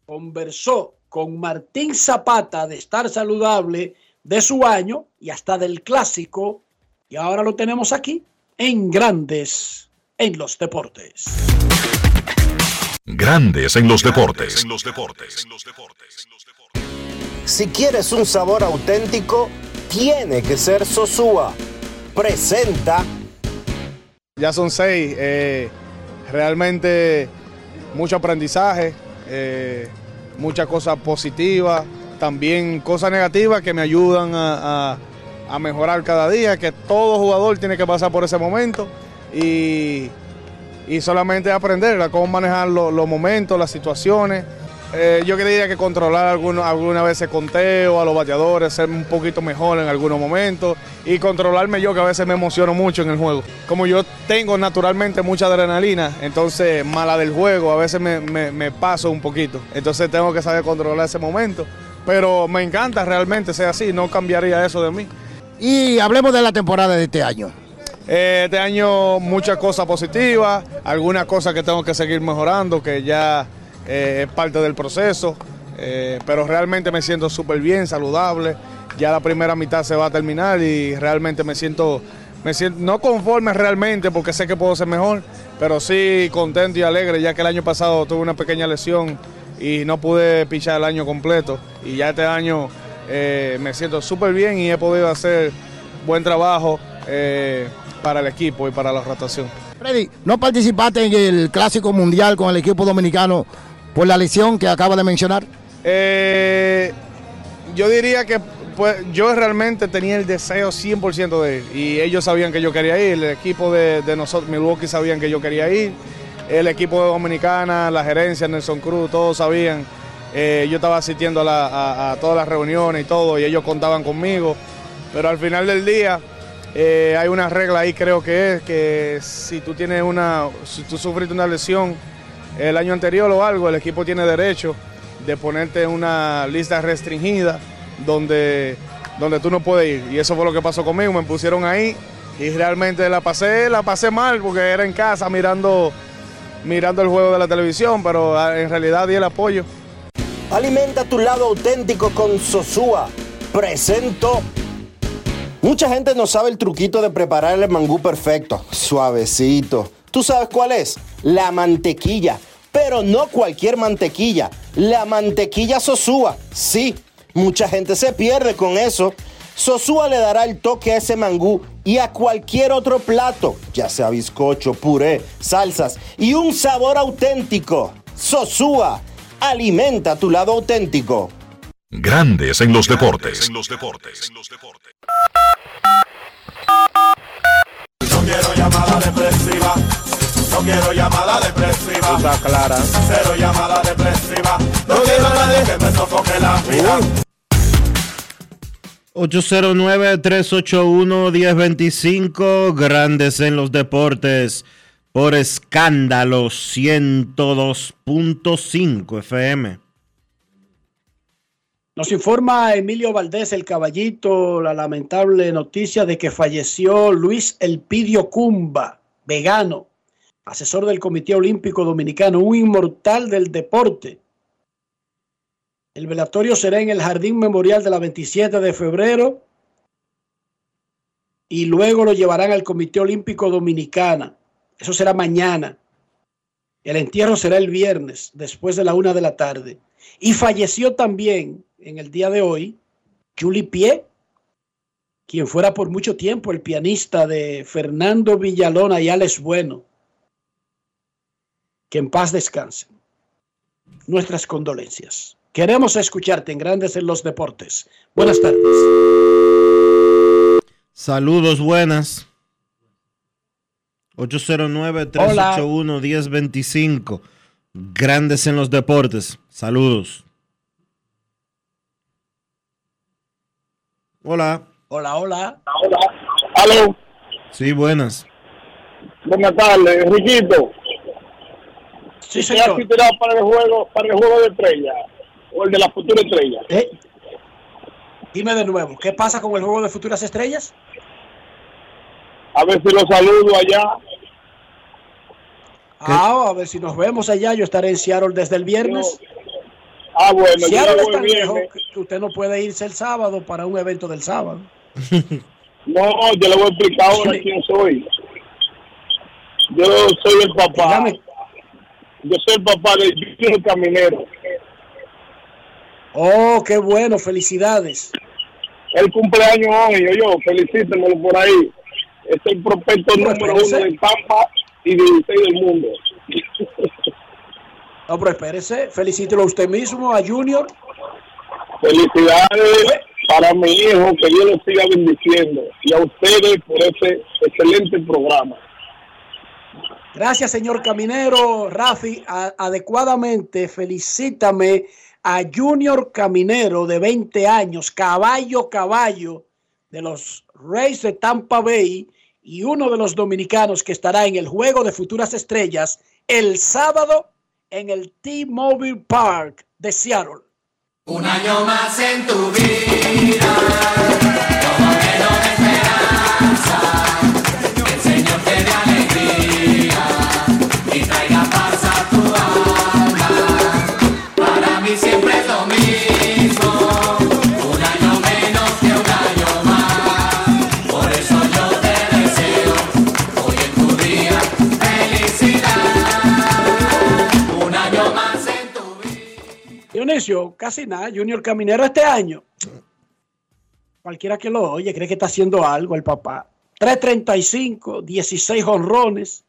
conversó con Martín Zapata de estar saludable de su año y hasta del clásico y ahora lo tenemos aquí en Grandes en los Deportes. Grandes en los deportes. Si quieres un sabor auténtico, tiene que ser Sosúa. Presenta Ya son seis. eh, realmente mucho aprendizaje, eh, muchas cosas positivas, también cosas negativas que me ayudan a, a- mejorar cada día, que todo jugador tiene que pasar por ese momento y, y solamente aprender a cómo manejar lo- los momentos, las situaciones. Eh, yo diría que controlar algunos, algunas veces conteo a los bateadores, ser un poquito mejor en algunos momentos y controlarme yo que a veces me emociono mucho en el juego. Como yo tengo naturalmente mucha adrenalina, entonces mala del juego, a veces me, me- me paso un poquito. Entonces tengo que saber controlar ese momento. Pero me encanta realmente ser así, no cambiaría eso de mí. Y hablemos de la temporada de este año. Eh, este año muchas cosas positivas, algunas cosas que tengo que seguir mejorando, que ya eh, es parte del proceso, eh, pero realmente me siento súper bien, saludable. Ya la primera mitad se va a terminar y realmente me siento, me siento, no conforme realmente porque sé que puedo ser mejor, pero sí contento y alegre ya que el año pasado tuve una pequeña lesión y no pude pichar el año completo. Y ya este año eh, me siento súper bien y he podido hacer buen trabajo para el equipo y para la rotación. Freddy, ¿no participaste en el Clásico Mundial con el equipo dominicano por la lesión que acaba de mencionar? Eh, yo diría que pues, yo realmente tenía el deseo 100% de ir y ellos sabían que yo quería ir, el equipo de, de nosotros, Milwaukee, sabían que yo quería ir, el equipo de Dominicana, la gerencia, Nelson Cruz, todos sabían. Eh, yo estaba asistiendo a, la- a- a todas las reuniones y todo y ellos contaban conmigo, pero al final del día eh, hay una regla ahí creo que es que si tú tienes una, si tú sufriste una lesión el año anterior o algo, el equipo tiene derecho de ponerte una lista restringida donde, donde tú no puedes ir. Y eso fue lo que pasó conmigo, me pusieron ahí y realmente la pasé, la pasé mal porque era en casa mirando, mirando el juego de la televisión, pero ah, en realidad di el apoyo. Alimenta tu lado auténtico con Sosúa. Presento. Mucha gente no sabe el truquito de preparar el mangú perfecto, suavecito. ¿Tú sabes cuál es? La mantequilla. Pero no cualquier mantequilla, la mantequilla Sosúa. Sí, mucha gente se pierde con eso. Sosúa le dará el toque a ese mangú y a cualquier otro plato, ya sea bizcocho, puré, salsas y un sabor auténtico. Sosúa, alimenta tu lado auténtico. Grandes en los deportes. No quiero llamada depresiva. Quiero llamada depresiva. clara. Cero llamada depresiva. No quiero a nadie que me sofoque la vida. 809-381-1025, Grandes en los Deportes, por escándalo 102.5 FM. Nos informa Emilio Valdés, el caballito, la lamentable noticia de que falleció Luis Elpidio Cumba, vegano, asesor del Comité Olímpico Dominicano, un inmortal del deporte. El velatorio será en el Jardín Memorial de la 27 de febrero y luego lo llevarán al Comité Olímpico Dominicana. Eso será mañana. El entierro será el viernes, después de la una de la tarde. Y falleció también en el día de hoy Julie Pie, quien fuera por mucho tiempo el pianista de Fernando Villalona y Alex Bueno. Que en paz descanse. Nuestras condolencias. Queremos escucharte en Grandes en los Deportes. Buenas tardes. Saludos, buenas. 809-381-1025. Grandes en los deportes. Saludos. Hola. Hola, hola. Aló, Sí, buenas. buenas tardes, Enriquito. Sí, ¿Te has tirado para el juego, para el juego de estrella o el de la futura estrella? Eh, Dime de nuevo, ¿qué pasa con el juego de futuras estrellas? A ver si lo saludo allá. Ah, a ver si nos vemos allá. Yo estaré en Seattle desde el viernes. Ah, bueno, yo Seattle le es tan lejos eh. que usted no puede irse el sábado para un evento del sábado. (laughs) No, yo le voy a explicar ahora quién soy. Yo soy el papá. Yo soy el papá de Junior Caminero. Oh, qué bueno, felicidades. El cumpleaños hoy, yo, felicítemelo por ahí. Es el prospecto Pero número uno espérese. de Tampa y 16 del mundo. No, pero espérese, felicítelo a usted mismo, a Junior. Felicidades para mi hijo, que Dios lo siga bendiciendo. Y a ustedes por ese excelente programa. Gracias, señor Caminero. Rafi, adecuadamente felicítame a Junior Caminero de 20 años, caballo, caballo de los Rays de Tampa Bay y uno de los dominicanos que estará en el Juego de Futuras Estrellas el sábado en el T-Mobile Park de Seattle. Un año más en tu vida, Dionisio, casi nada. Junior Caminero este año. Cualquiera que lo oye cree que está haciendo algo el papá. 335, 16 honrones,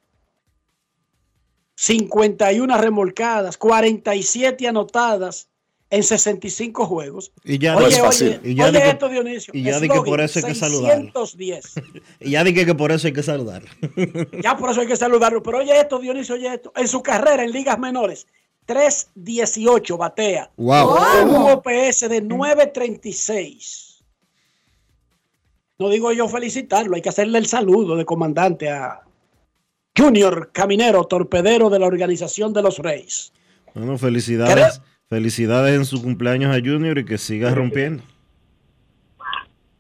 51 remolcadas, 47 anotadas en 65 juegos. Y ya oye, no es oye, fácil. Y ya oye que- esto, Dionisio. y ya de que por eso hay que saludarlo. (laughs) 610. Y ya dije que por eso hay que saludar. Ya por eso hay que saludarlo. Pero oye esto, Dionisio, oye esto. En su carrera en ligas menores, 3.18 batea. Wow. Con un OPS de 9.36. No digo yo felicitarlo, hay que hacerle el saludo de comandante a Junior Caminero, torpedero de la organización de los Reyes. Bueno, felicidades. Felicidades en su cumpleaños a Junior y que siga rompiendo.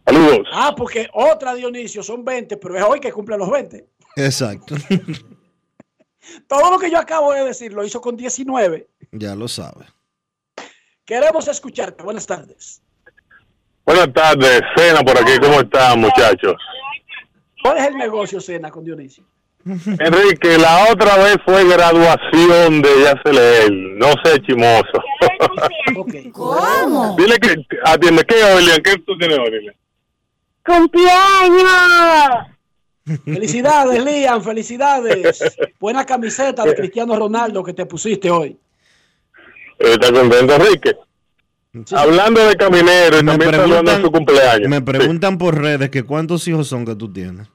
Saludos. Ah, porque otra Dionisio son 20, pero es hoy que cumple los 20. Exacto. (laughs) Todo lo que yo acabo de decir lo hizo con 19. ya lo sabe. Queremos escucharte. Buenas tardes. Buenas tardes, Cena por aquí, ¿cómo están muchachos? ¿Cuál es el negocio, Cena, con Dionisio? (laughs) Enrique, la otra vez fue graduación de Yacel, no sé, chimoso. (laughs) ¿Cómo? Dile que, atiende, ¿qué, Olian? ¿Qué tú tienes, Olian? ¡Cumpleaños! Felicidades, (laughs) Liam, felicidades. Buena camiseta de Cristiano Ronaldo que te pusiste hoy. ¿Está contento, Enrique? Hablando de caminero y también saludando su cumpleaños. me preguntan por redes que cuántos hijos son que tú tienes.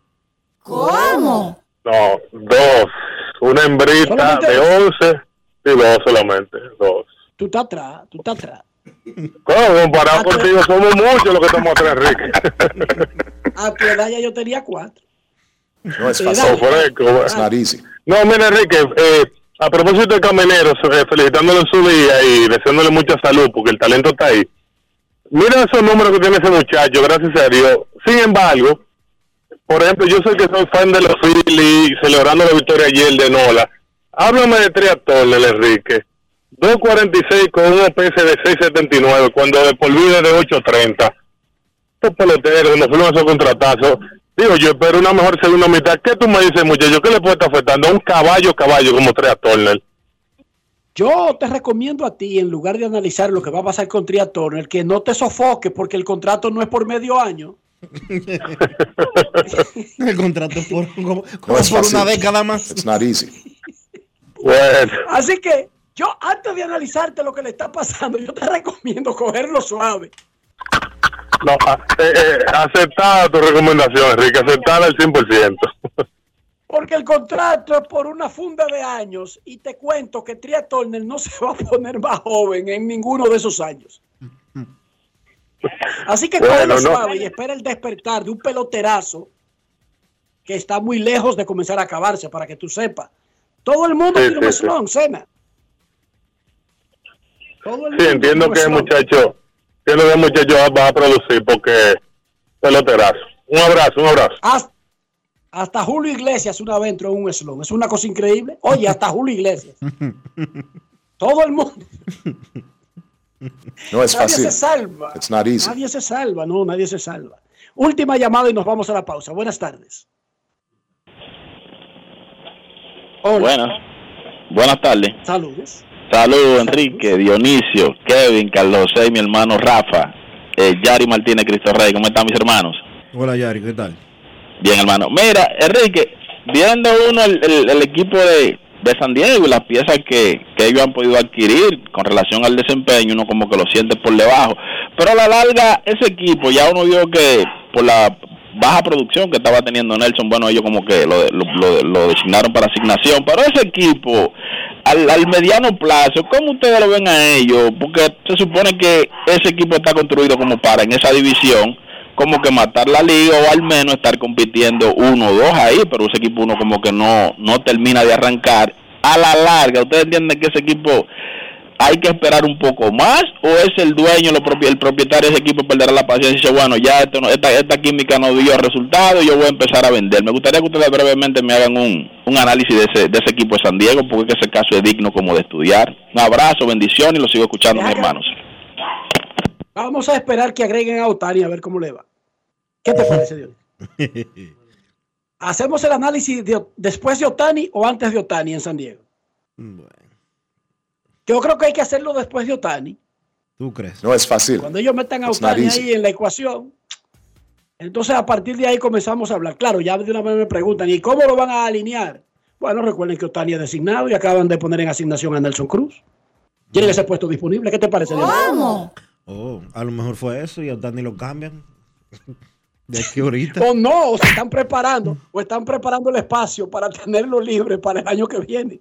¿Cómo? No, dos. Una hembrita ¿Solamente de dos? 11 y dos solamente, dos. Tú estás atrás, tú estás atrás. Claro, comparado contigo somos muchos los que estamos atrás, Enrique. (laughs) A tu edad ya yo tenía cuatro. No es fácil. It's not easy. No, mira, Enrique, eh, a propósito de Camineros, eh, felicitándolo en su día y deseándole mucha salud, porque el talento está ahí. Mira esos números que tiene ese muchacho, gracias a Dios. Sin embargo, por ejemplo, yo soy que soy fan de los Phillies, celebrando la victoria ayer de Nola. Háblame de triatón, Enrique. 2.46 con un OPS de 6.79, cuando de por vida de 8.30. Estos peloteros, nos fuimos a esos contratazos. Digo, yo espero una mejor segunda mitad. ¿Qué tú me dices, muchacho? ¿Qué le puede estar afectando a un caballo, caballo como Trea Turner? Yo te recomiendo a ti, en lugar de analizar lo que va a pasar con Tria Turner, que no te sofoques porque el contrato no es por medio año. (laughs) El contrato es por, como, como es por fácil. una década más. It's not easy. Bueno. Así que yo, antes de analizarte lo que le está pasando, yo te recomiendo cogerlo suave. No, eh, eh, aceptada tu recomendación, Enrique, aceptada al 100%. Porque el contrato es por una funda de años y te cuento que Tria Turner no se va a poner más joven en ninguno de esos años. Así que Bueno, no. suave y espera el despertar de un peloterazo que está muy lejos de comenzar a acabarse, para que tú sepas. Todo el mundo Sí, tiene un sí, sí. cena. Todo el Sí, entiendo un que el slon. muchacho, entiendo que el muchacho va a producir porque peloterazo. Un abrazo, un abrazo. Hasta, hasta Julio Iglesias una vez entró en un slon. Es una cosa increíble. Oye, hasta Julio Iglesias. (laughs) Todo el mundo. No es nadie fácil. se salva. It's not easy. Nadie se salva, no, nadie se salva. Última llamada y nos vamos a la pausa. Buenas tardes. Buenas. Buenas tardes. Saludos. Saludos, Enrique, Dionisio, Kevin, Carlos José, mi hermano Rafa, eh, Yari Martínez, Cristo Rey. ¿Cómo están mis hermanos? Hola Yari, ¿qué tal? Bien, hermano. Mira, Enrique, viendo uno el, el- el equipo de, de San Diego y las piezas que, que ellos han podido adquirir con relación al desempeño, uno como que lo siente por debajo. Pero a la larga, ese equipo, ya uno vio que por la baja producción que estaba teniendo Nelson, bueno, ellos como que lo, lo, lo- lo designaron para asignación, pero ese equipo, al, al mediano plazo, ¿cómo ustedes lo ven a ellos? Porque se supone que ese equipo está construido como para en esa división, como que matar la liga o al menos estar compitiendo uno o dos ahí, pero ese equipo uno como que no, no termina de arrancar. A la larga, ¿ustedes entienden que ese equipo hay que esperar un poco más o es el dueño, el propietario de ese equipo perderá la paciencia y dice, bueno, ya esto no- esta, esta química no dio resultado, yo voy a empezar a vender? Me gustaría que ustedes brevemente me hagan un, un análisis de ese, de ese equipo de San Diego, porque ese caso es digno como de estudiar. Un abrazo, bendición y lo sigo escuchando, mis hermanos. Vamos a esperar que agreguen a Otani a ver cómo le va. ¿Qué te parece, Dios? (laughs) ¿Hacemos el análisis de- después de Otani o antes de Otani en San Diego? Yo creo que hay que hacerlo después de Otani, ¿Tú crees? No es fácil. Cuando ellos metan a Otani ahí en la ecuación, entonces a partir de ahí comenzamos a hablar. Claro, ya de una vez me preguntan, ¿y cómo lo van a alinear? Bueno, recuerden que Otani es designado y acaban de poner en asignación a Nelson Cruz. Tienen ese puesto disponible. ¿Qué te parece? Diego? Oh, a lo mejor fue eso y a Otani lo cambian. (laughs) De aquí ahorita. (laughs) O no, o se están preparando, o están preparando el espacio para tenerlo libre para el año que viene.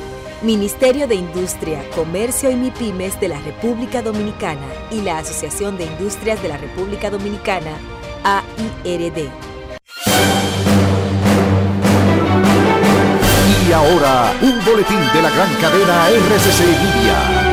Ministerio de Industria, Comercio y MIPIMES de la República Dominicana y la Asociación de Industrias de la República Dominicana, AIRD. Y ahora, un boletín de la gran cadena RCC Media.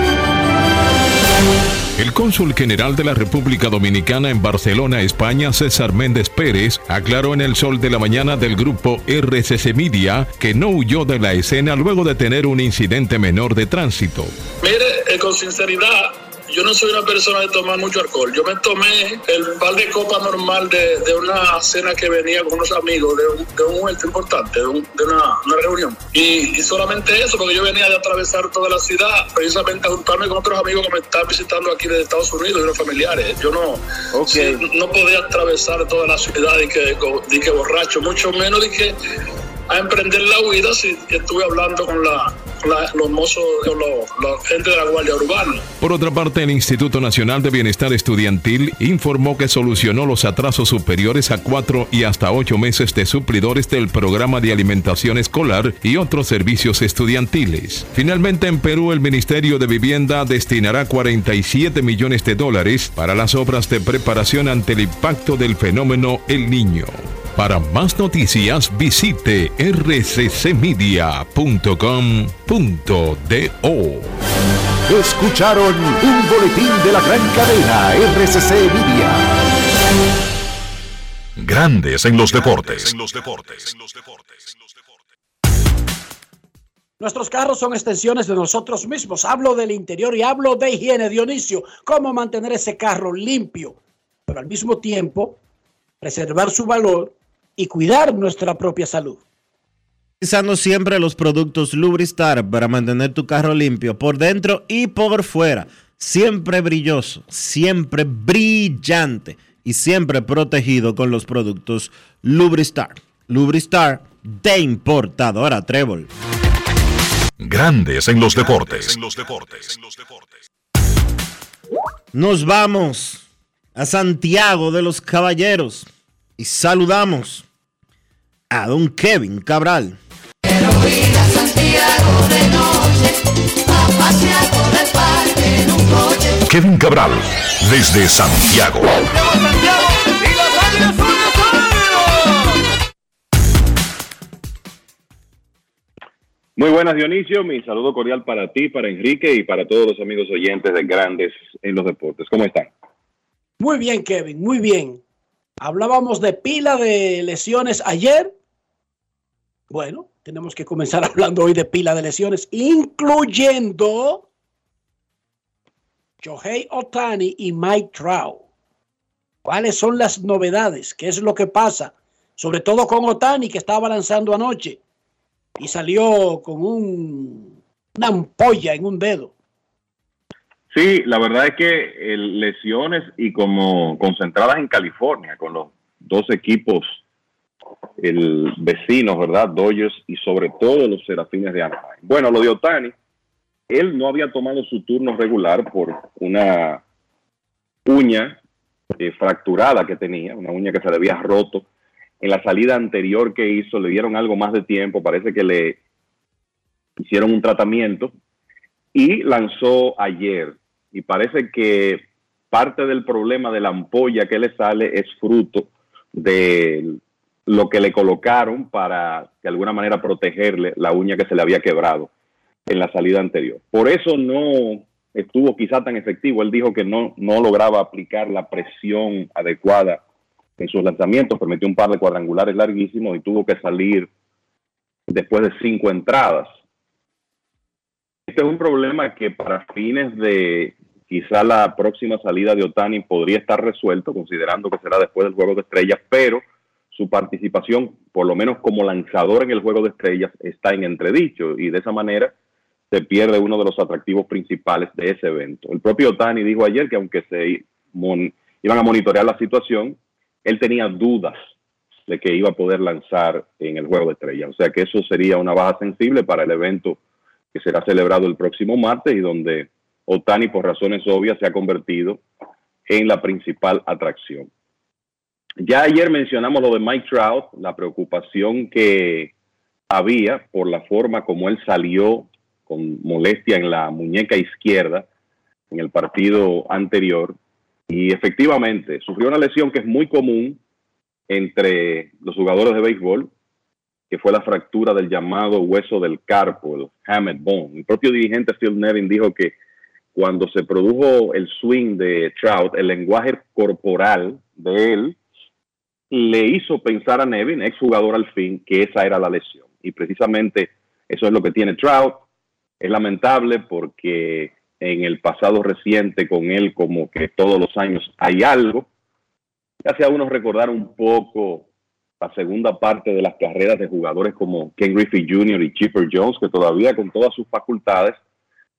El cónsul general de la República Dominicana en Barcelona, España, César Méndez Pérez, aclaró en el sol de la mañana del grupo RCC Media que no huyó de la escena luego de tener un incidente menor de tránsito. Mire, eh, con sinceridad, yo no soy una persona de tomar mucho alcohol. Yo me tomé el par de copas normal de, de una cena que venía con unos amigos de un, de un evento importante, de, un- de una, una reunión. Y, y solamente eso, porque yo venía de atravesar toda la ciudad, precisamente a juntarme con otros amigos que me están visitando aquí de Estados Unidos y unos familiares. Yo no, sí, no podía atravesar toda la ciudad y que, di que borracho, mucho menos de que a emprender la huida si estuve hablando con la, gente de la Guardia Urbana. Por otra parte, el Instituto Nacional de Bienestar Estudiantil informó que solucionó los atrasos superiores a cuatro y hasta ocho meses de suplidores del programa de alimentación escolar y otros servicios estudiantiles. Finalmente, en Perú, el Ministerio de Vivienda destinará 47 millones de dólares para las obras de preparación ante el impacto del fenómeno El Niño. Para más noticias visite rccmedia.com.do. Escucharon un boletín de la gran cadena RCC Media. Grandes en los deportes. Nuestros carros son extensiones de nosotros mismos. Hablo del interior y hablo de higiene, Dionisio. Cómo mantener ese carro limpio, pero al mismo tiempo preservar su valor y cuidar nuestra propia salud. Utilizando siempre los productos Lubristar para mantener tu carro limpio por dentro y por fuera. Siempre brilloso, siempre brillante y siempre protegido con los productos Lubristar. Lubristar de importadora Trébol. Grandes en los deportes. Nos vamos a Santiago de los Caballeros y saludamos a don Kevin Cabral. Santiago de noche, a pasear por el parque en un coche. Kevin Cabral, desde Santiago. Muy buenas, Dionisio. Mi saludo cordial para ti, para Enrique y para todos los amigos oyentes de Grandes en los Deportes. ¿Cómo están? Muy bien, Kevin, muy bien. Hablábamos de pila de lesiones ayer. Bueno, tenemos que comenzar (laughs) hablando hoy de pila de lesiones, incluyendo Shohei Otani y Mike Trout. ¿Cuáles son las novedades? ¿Qué es lo que pasa? Sobre todo con Otani, que estaba lanzando anoche y salió con un, una ampolla en un dedo. Sí, la verdad es que el, lesiones y como concentradas en California con los dos equipos el vecinos, ¿verdad? Dodgers y sobre todo los Serafines de Anaheim. Bueno, lo de Otani, él no había tomado su turno regular por una uña eh, fracturada que tenía, una uña que se le había roto. En la salida anterior que hizo le dieron algo más de tiempo, parece que le hicieron un tratamiento y lanzó ayer. Y parece que parte del problema de la ampolla que le sale es fruto de lo que le colocaron para de alguna manera protegerle la uña que se le había quebrado. en la salida anterior. Por eso no estuvo quizá tan efectivo. Él dijo que no, no lograba aplicar la presión adecuada en sus lanzamientos, permitió un par de cuadrangulares larguísimos y tuvo que salir después de cinco entradas. Este es un problema que para fines de quizá la próxima salida de Otani podría estar resuelto, considerando que será después del juego de estrellas, pero su participación, por lo menos como lanzador en el juego de estrellas, está en entredicho y de esa manera se pierde uno de los atractivos principales de ese evento. El propio Otani dijo ayer que aunque se iban a monitorear la situación, él tenía dudas de que iba a poder lanzar en el juego de estrellas. O sea que eso sería una baja sensible para el evento que será celebrado el próximo martes y donde Otani, por razones obvias, se ha convertido en la principal atracción. Ya ayer mencionamos lo de Mike Trout, la preocupación que había por la forma como él salió con molestia en la muñeca izquierda en el partido anterior. Y efectivamente, sufrió una lesión que es muy común entre los jugadores de béisbol, que fue la fractura del llamado hueso del carpo, el hammer bone. El propio dirigente Phil Nevin dijo que cuando se produjo el swing de Trout, el lenguaje corporal de él le hizo pensar a Nevin, exjugador al fin, que esa era la lesión. Y precisamente eso es lo que tiene Trout. Es lamentable porque en el pasado reciente con él, como que todos los años hay algo, hace a uno recordar un poco la segunda parte de las carreras de jugadores como Ken Griffey Jr. y Chipper Jones, que todavía con todas sus facultades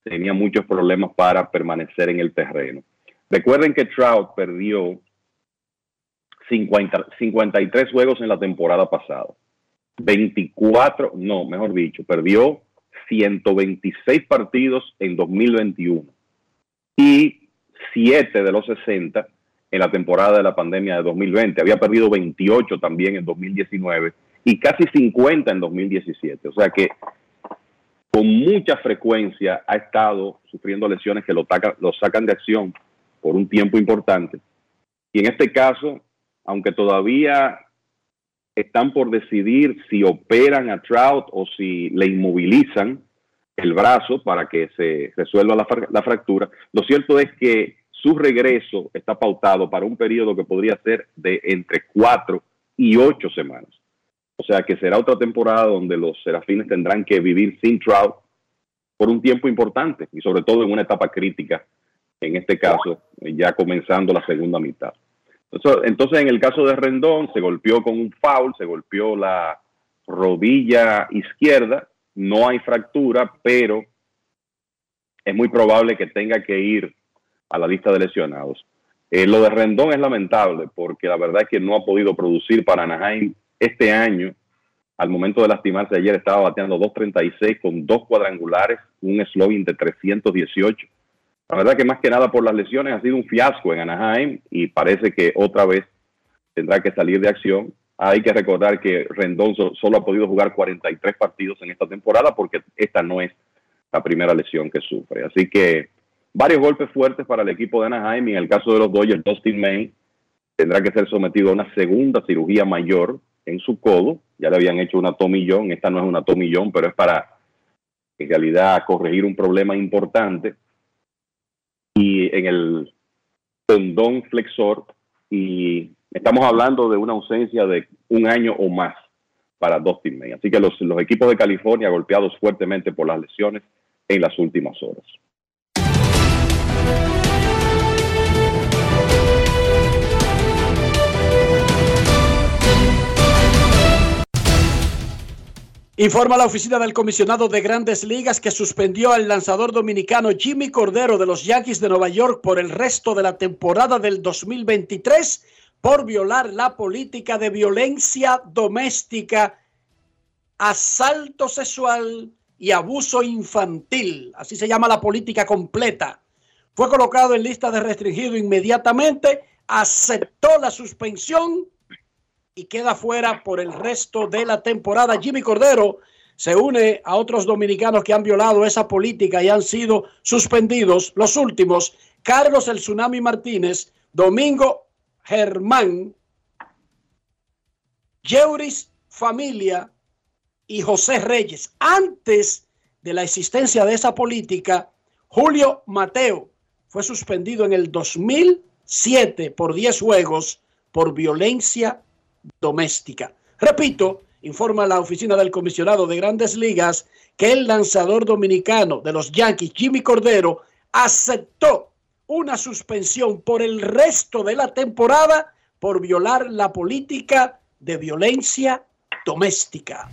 tenía muchos problemas para permanecer en el terreno. Recuerden que Trout perdió 50 53 juegos en la temporada pasada. 24, no, mejor dicho, perdió 126 partidos en 2021 y 7 de los 60 en la temporada de la pandemia de 2020. Había perdido 28 también en 2019 y casi 50 en 2017. O sea que con mucha frecuencia ha estado sufriendo lesiones que lo, sacan de acción por un tiempo importante. Y en este caso, aunque todavía están por decidir si operan a Trout o si le inmovilizan el brazo para que se resuelva la, fra- la fractura, lo cierto es que su regreso está pautado para un periodo que podría ser de entre cuatro y ocho semanas. O sea que será otra temporada donde los serafines tendrán que vivir sin Trout por un tiempo importante y sobre todo en una etapa crítica, en este caso ya comenzando la segunda mitad. Entonces, en el caso de Rendón, se golpeó con un foul, se golpeó la rodilla izquierda, no hay fractura, pero es muy probable que tenga que ir a la lista de lesionados. Eh, lo de Rendón es lamentable porque la verdad es que no ha podido producir para Anaheim este año. Al momento de lastimarse ayer estaba bateando 2.36 con dos cuadrangulares, un slogan de 318. La verdad que más que nada por las lesiones ha sido un fiasco en Anaheim y parece que otra vez tendrá que salir de acción. Hay que recordar que Rendón so- solo ha podido jugar 43 partidos en esta temporada porque esta no es la primera lesión que sufre. Así que varios golpes fuertes para el equipo de Anaheim y en el caso de los Dodgers, Dustin May tendrá que ser sometido a una segunda cirugía mayor en su codo. Ya le habían hecho una tomillón, esta no es una tomillón, pero es para en realidad corregir un problema importante y en el tendón flexor y estamos hablando de una ausencia de un año o más para Dustin May. Así que los, los equipos de California golpeados fuertemente por las lesiones en las últimas horas. Informa la oficina del comisionado de grandes ligas que suspendió al lanzador dominicano Jimmy Cordero de los Yankees de Nueva York por el resto de la temporada del 2023 por violar la política de violencia doméstica, asalto sexual y abuso infantil. Así se llama la política completa. Fue colocado en lista de restringido inmediatamente, aceptó la suspensión y queda fuera por el resto de la temporada. Jimmy Cordero se une a otros dominicanos que han violado esa política y han sido suspendidos. Los últimos, Carlos el Tsunami Martínez, Domingo Germán, Yeuris Familia y José Reyes. Antes de la existencia de esa política, Julio Mateo fue suspendido en el 2007 por 10 juegos por violencia doméstica. Repito, informa la oficina del comisionado de grandes ligas que el lanzador dominicano de los Yankees, Jimmy Cordero, aceptó una suspensión por el resto de la temporada por violar la política de violencia doméstica.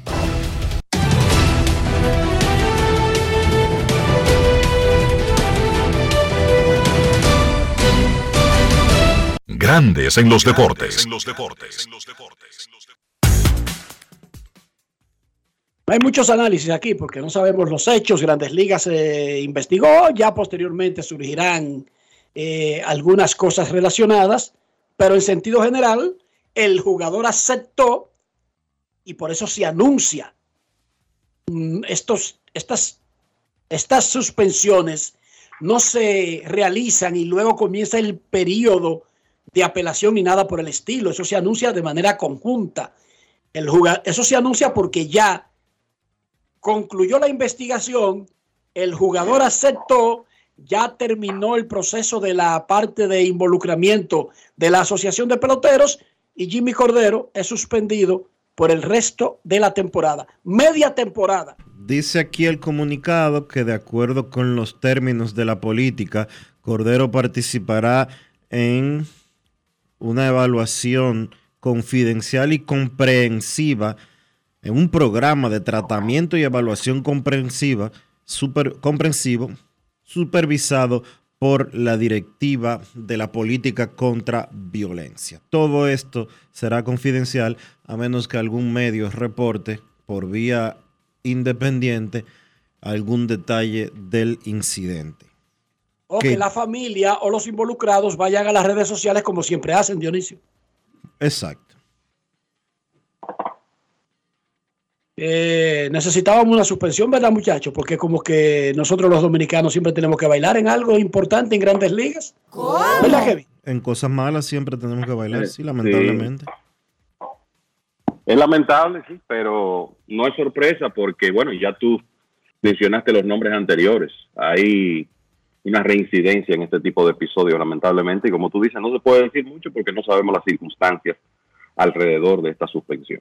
Grandes en los deportes. Hay muchos análisis aquí porque no sabemos los hechos. Grandes Ligas se investigó, ya posteriormente surgirán eh, algunas cosas relacionadas, pero en sentido general, el jugador aceptó y por eso se anuncia mm, estos, estas, estas suspensiones no se realizan y luego comienza el periodo de apelación ni nada por el estilo. Eso se anuncia de manera conjunta. El jugador, eso se anuncia porque ya concluyó la investigación, el jugador aceptó, ya terminó el proceso de la parte de involucramiento de la Asociación de Peloteros y Jimmy Cordero es suspendido por el resto de la temporada. Media temporada. Dice aquí el comunicado que de acuerdo con los términos de la política, Cordero participará en una evaluación confidencial y comprensiva en un programa de tratamiento y evaluación comprensiva, super, comprensivo, supervisado por la directiva de la política contra violencia. Todo esto será confidencial a menos que algún medio reporte por vía independiente algún detalle del incidente. O que la familia o los involucrados vayan a las redes sociales como siempre hacen, Dionisio. Exacto. Eh, necesitábamos una suspensión, ¿verdad, muchachos? Porque como que nosotros los dominicanos siempre tenemos que bailar en algo importante en grandes ligas. ¿Verdad, Kevin? En cosas malas siempre tenemos que bailar, sí, lamentablemente. Es lamentable, sí, pero no es sorpresa porque, bueno, ya tú mencionaste los nombres anteriores. Hay una reincidencia en este tipo de episodios, lamentablemente, y como tú dices, no se puede decir mucho porque no sabemos las circunstancias alrededor de esta suspensión.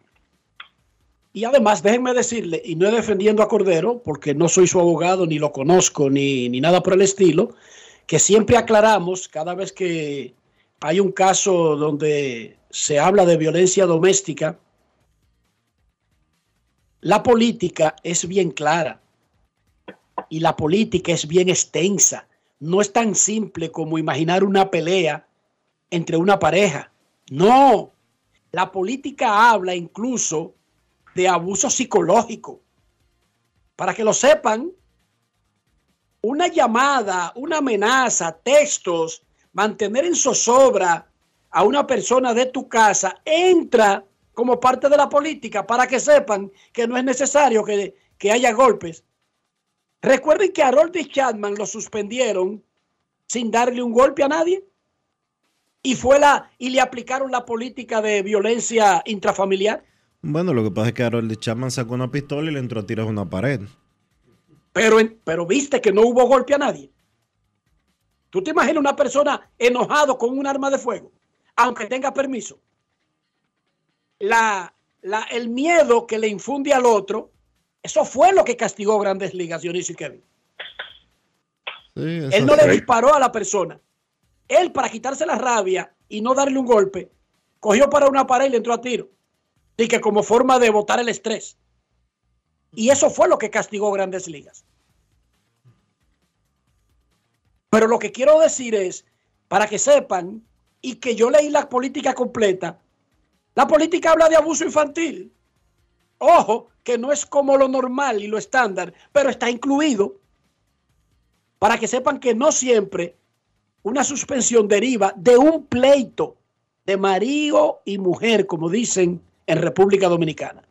Y además, déjenme decirle, y no defendiendo a Cordero, porque no soy su abogado, ni lo conozco, ni, ni nada por el estilo, que siempre aclaramos cada vez que hay un caso donde se habla de violencia doméstica, la política es bien clara y la política es bien extensa. No es tan simple como imaginar una pelea entre una pareja. No, la política habla incluso de abuso psicológico. Para que lo sepan, una llamada, una amenaza, textos, mantener en zozobra a una persona de tu casa entra como parte de la política para que sepan que no es necesario que, que haya golpes. Recuerden que a Roldy Chapman lo suspendieron sin darle un golpe a nadie y fue la y le aplicaron la política de violencia intrafamiliar. Bueno, lo que pasa es que Harold Chapman sacó una pistola y le entró a tirar a una pared. Pero, pero viste que no hubo golpe a nadie. ¿Tú te imaginas una persona enojado con un arma de fuego, aunque tenga permiso? La, la, el miedo que le infunde al otro, eso fue lo que castigó Grandes Ligas, Dionisio y Kevin. Él no le disparó a la persona. Él, para quitarse la rabia y no darle un golpe, cogió para una pared y le entró a tiro. Y que como forma de botar el estrés. Y eso fue lo que castigó Grandes Ligas. Pero lo que quiero decir es, para que sepan, y que yo leí la política completa, la política habla de abuso infantil. Ojo, que no es como lo normal y lo estándar, pero está incluido para que sepan que no siempre una suspensión deriva de un pleito de marido y mujer, como dicen en República Dominicana.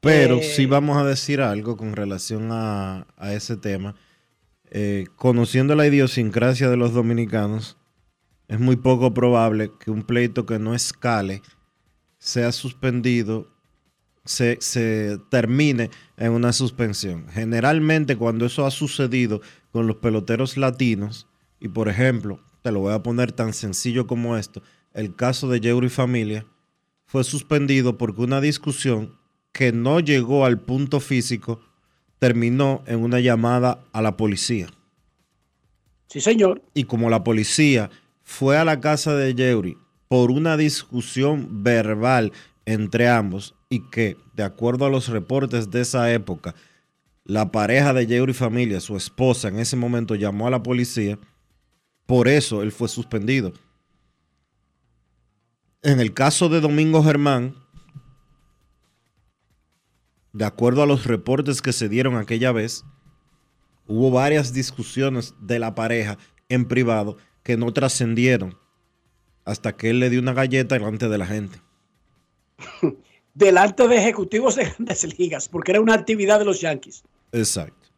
Pero Eh, sí vamos a decir algo con relación a, a ese tema. Eh, conociendo la idiosincrasia de los dominicanos, es muy poco probable que un pleito que no escale sea suspendido se, se termine en una suspensión. Generalmente cuando eso ha sucedido con los peloteros latinos, y por ejemplo, te lo voy a poner tan sencillo como esto, el caso de Yeuri Familia fue suspendido porque una discusión que no llegó al punto físico terminó en una llamada a la policía. Sí, señor. Y como la policía fue a la casa de Yeuri por una discusión verbal entre ambos y que, de acuerdo a los reportes de esa época, la pareja de Yeuri Familia, su esposa, en ese momento llamó a la policía, por eso él fue suspendido. En el caso de Domingo Germán, de acuerdo a los reportes que se dieron aquella vez, hubo varias discusiones de la pareja en privado que no trascendieron hasta que él le dio una galleta delante de la gente. (laughs) Delante de ejecutivos de grandes (laughs) ligas, porque era una actividad de los Yankees. Exacto.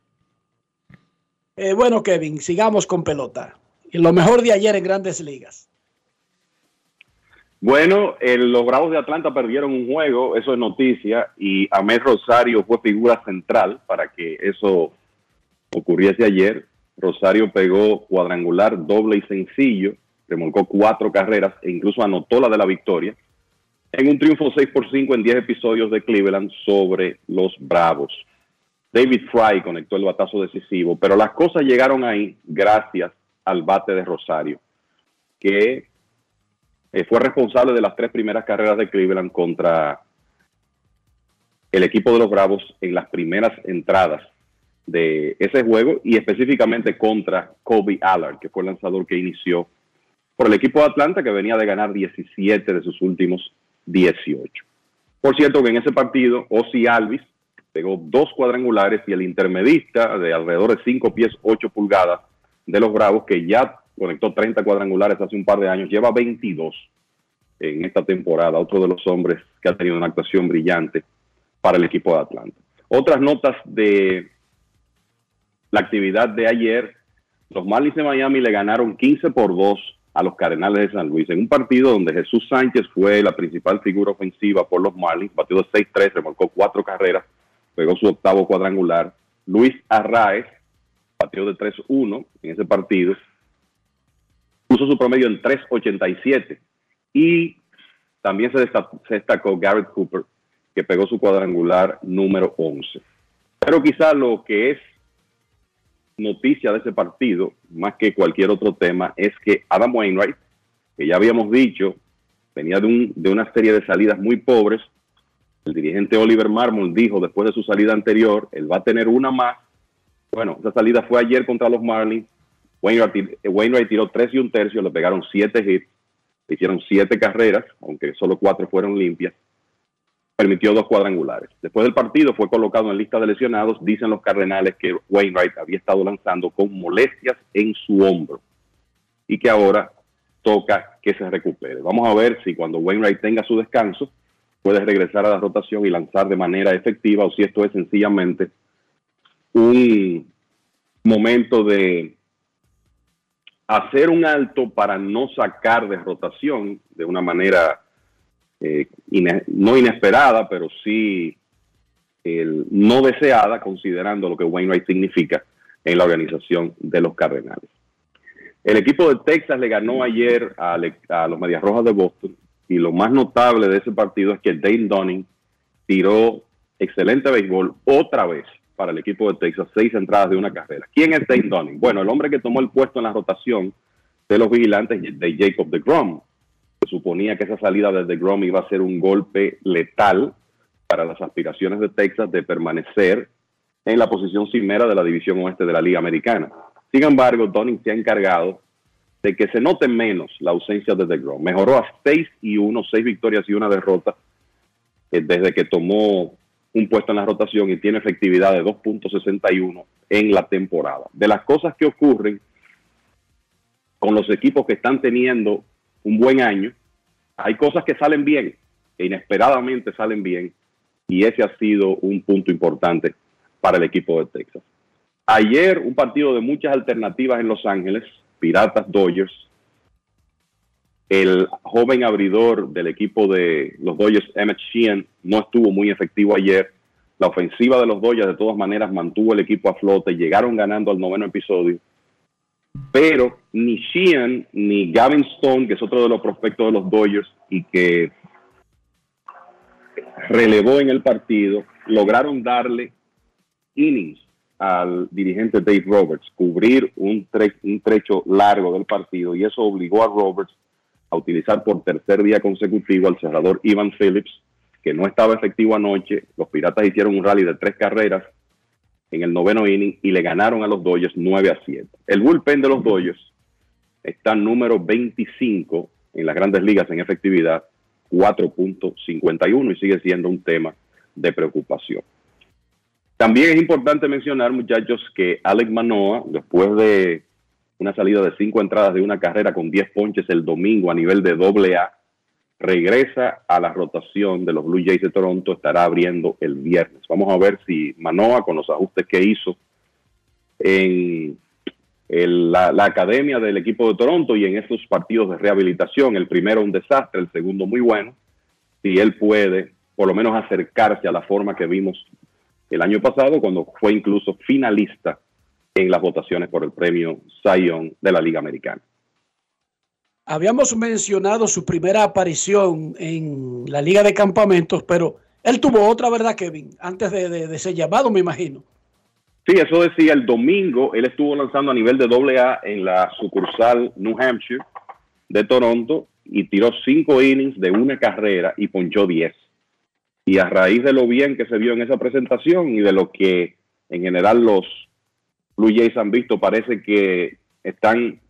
Eh, bueno, Kevin, sigamos con pelota. Y lo mejor de ayer en grandes ligas. Bueno, el- los Bravos de Atlanta perdieron un juego, eso es noticia, y Ahmed Rosario fue figura central para que eso ocurriese ayer. Rosario pegó cuadrangular, doble y sencillo, remolcó cuatro carreras e incluso anotó la de la victoria en un triunfo 6 por 5 en 10 episodios de Cleveland sobre los Bravos. David Fry conectó el batazo decisivo, pero las cosas llegaron ahí gracias al bate de Rosario, que eh, fue responsable de las tres primeras carreras de Cleveland contra el equipo de los Bravos en las primeras entradas de ese juego y específicamente contra Kobe Allard, que fue el lanzador que inició por el equipo de Atlanta que venía de ganar 17 de sus últimos 18. Por cierto que en ese partido Ozzy Alvis pegó dos cuadrangulares y el intermedista de alrededor de 5 pies 8 pulgadas de los Bravos que ya conectó 30 cuadrangulares hace un par de años, lleva 22 en esta temporada, otro de los hombres que ha tenido una actuación brillante para el equipo de Atlanta. Otras notas de la actividad de ayer, los Marlins de Miami le ganaron 15 por 2 a los Cardenales de San Luis en un partido donde Jesús Sánchez fue la principal figura ofensiva por los Marlins, batió de 6-3, remolcó cuatro carreras, pegó su octavo cuadrangular. Luis Arraez batió de 3-1 en ese partido, puso su promedio en 3.87 y también se destacó, se destacó Garrett Cooper, que pegó su cuadrangular número 11. Pero quizá lo que es noticia de ese partido, más que cualquier otro tema, es que Adam Wainwright, que ya habíamos dicho, venía de, un, de una serie de salidas muy pobres. El dirigente Oliver Marmol dijo después de su salida anterior, él va a tener una más. Bueno, esa salida fue ayer contra los Marlins. Wainwright, eh, Wainwright tiró tres y un tercio, le pegaron siete hits, le hicieron siete carreras, aunque solo cuatro fueron limpias. Permitió dos cuadrangulares. Después del partido fue colocado en lista de lesionados. Dicen los Cardenales que Wainwright había estado lanzando con molestias en su hombro y que ahora toca que se recupere. Vamos a ver si cuando Wainwright tenga su descanso puede regresar a la rotación y lanzar de manera efectiva o si esto es sencillamente un momento de hacer un alto para no sacar de rotación de una manera eh, no inesperada, pero sí el- no deseada, considerando lo que Wainwright significa en la organización de los Cardenales. El equipo de Texas le ganó ayer a, a los Medias Rojas de Boston y lo más notable de ese partido es que Dane Dunning tiró excelente béisbol otra vez para el equipo de Texas, seis entradas de una carrera. ¿Quién es Dane Dunning? Bueno, el hombre que tomó el puesto en la rotación de los vigilantes de Jacob de Grom. Se suponía que esa salida de DeGrom iba a ser un golpe letal para las aspiraciones de Texas de permanecer en la posición cimera de la división oeste de la Liga Americana. Sin embargo, Dunning se ha encargado de que se note menos la ausencia de DeGrom. Mejoró a 6 y 1, 6 victorias y una derrota eh, desde que tomó un puesto en la rotación y tiene efectividad de 2.61 en la temporada. De las cosas que ocurren con los equipos que están teniendo un buen año, hay cosas que salen bien, que inesperadamente salen bien, y ese ha sido un punto importante para el equipo de Texas. Ayer un partido de muchas alternativas en Los Ángeles, Piratas Dodgers. El joven abridor del equipo de los Dodgers, Emmett Sheehan, no estuvo muy efectivo ayer. La ofensiva de los Dodgers de todas maneras mantuvo el equipo a flote, llegaron ganando al noveno episodio. Pero ni Sheehan ni Gavin Stone, que es otro de los prospectos de los Dodgers y que relevó en el partido, lograron darle innings al dirigente Dave Roberts, cubrir un, un trecho largo del partido y eso obligó a Roberts a utilizar por tercer día consecutivo al cerrador Ivan Phillips, que no estaba efectivo anoche. Los Piratas hicieron un rally de tres carreras en el noveno inning y le ganaron a los Dodgers 9 a 7. El bullpen de los Dodgers está número 25 en las grandes ligas en efectividad, 4.51 y sigue siendo un tema de preocupación. También es importante mencionar, muchachos, que Alex Manoa, después de una salida de cinco entradas de una carrera con 10 ponches el domingo a nivel de doble A, regresa a la rotación de los Blue Jays de Toronto, estará abriendo el viernes. Vamos a ver si Manoa, con los ajustes que hizo en el- la, la academia del equipo de Toronto y en esos partidos de rehabilitación, el primero un desastre, el segundo muy bueno, si él puede por lo menos acercarse a la forma que vimos el año pasado, cuando fue incluso finalista en las votaciones por el premio Zion de la Liga Americana. Habíamos mencionado su primera aparición en la Liga de Campamentos, pero él tuvo otra, ¿verdad, Kevin? Antes de, de- de ese llamado, me imagino. Sí, eso decía el domingo, él estuvo lanzando a nivel de doble A en la sucursal New Hampshire de Toronto y tiró cinco innings de una carrera y ponchó 10. Y a raíz de lo bien que se vio en esa presentación y de lo que en general los Blue Jays han visto, parece que están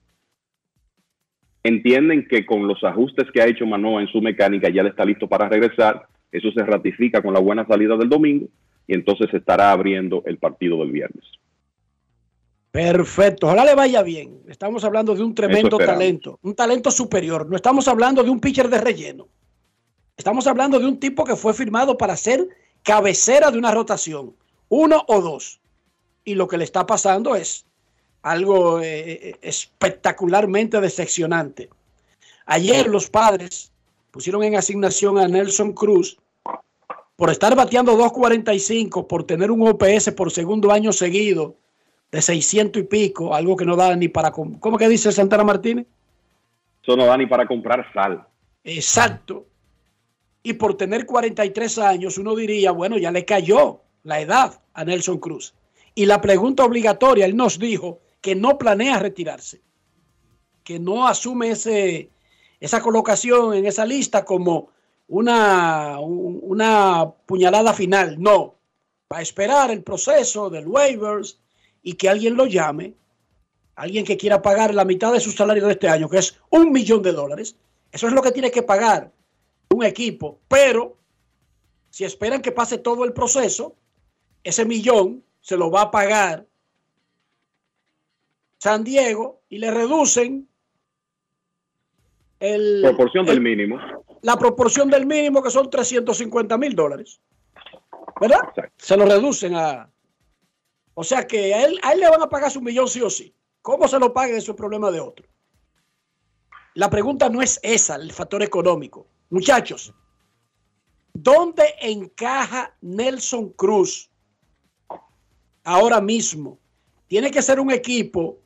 entienden que con los ajustes que ha hecho Manoa en su mecánica ya le está listo para regresar. Eso se ratifica con la buena salida del domingo y entonces se estará abriendo el partido del viernes. Perfecto, ojalá le vaya bien. Estamos hablando de un tremendo talento, un talento superior. No estamos hablando de un pitcher de relleno. Estamos hablando de un tipo que fue firmado para ser cabecera de una rotación, uno o dos. Y lo que le está pasando es algo eh, eh, espectacularmente decepcionante. Ayer los padres pusieron en asignación a Nelson Cruz por estar bateando 2.45, por tener un OPS por segundo año seguido de 600 y pico, algo que no da ni para... ¿Cómo que dice Santana Martínez? Eso no da ni para comprar sal. Exacto. Y por tener 43 años, uno diría, bueno, ya le cayó la edad a Nelson Cruz. Y la pregunta obligatoria, él nos dijo que no planea retirarse, que no asume ese, esa colocación en esa lista como una, un- una puñalada final. No, va a esperar el proceso del waivers y que alguien lo llame, alguien que quiera pagar la mitad de su salario de este año, que es un millón de dólares. Eso es lo que tiene que pagar un equipo, pero si esperan que pase todo el proceso, ese millón se lo va a pagar San Diego y le reducen el, Proporción del el- mínimo. la proporción del mínimo que son 350 mil dólares. ¿Verdad? Se lo reducen a... O sea que a él, a él le van a pagar su millón sí o sí. ¿Cómo se lo paguen? Eso es problema de otro. La pregunta no es esa, el factor económico. Muchachos, ¿dónde encaja Nelson Cruz ahora mismo? Tiene que ser un equipo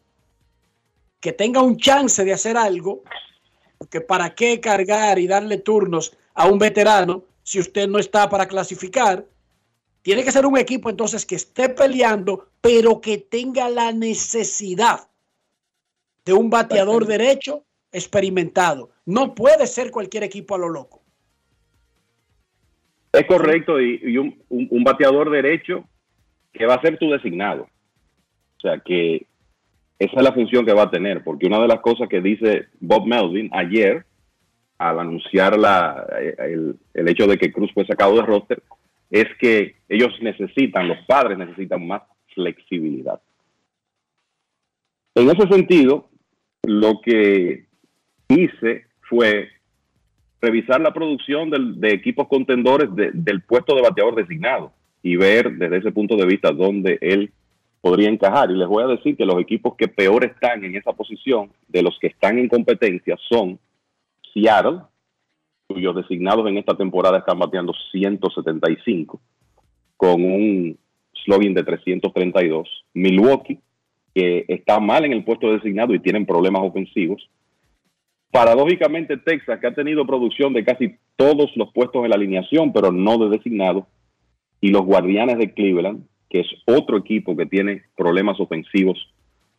que tenga un chance de hacer algo, porque para qué cargar y darle turnos a un veterano si usted no está para clasificar. Tiene que ser un equipo entonces que esté peleando, pero que tenga la necesidad de un bateador derecho experimentado. No puede ser cualquier equipo a lo loco. Es correcto, y, y un, un- un bateador derecho que va a ser tu designado. O sea que esa es la función que va a tener, porque una de las cosas que dice Bob Melvin ayer, al anunciar la, el, el hecho de que Cruz fue sacado de roster, es que ellos necesitan, los padres necesitan más flexibilidad. En ese sentido, lo que hice fue revisar la producción de equipos contendores de- del puesto de bateador designado y ver desde ese punto de vista dónde él podría encajar. Y les voy a decir que los equipos que peor están en esa posición, de los que están en competencia, son Seattle, cuyos designados en esta temporada están bateando 175, con un slogan de 332. Milwaukee, que está mal en el puesto designado y tienen problemas ofensivos. Paradójicamente, Texas, que ha tenido producción de casi todos los puestos en la alineación, pero no de designado. Y los Guardianes de Cleveland, que es otro equipo que tiene problemas ofensivos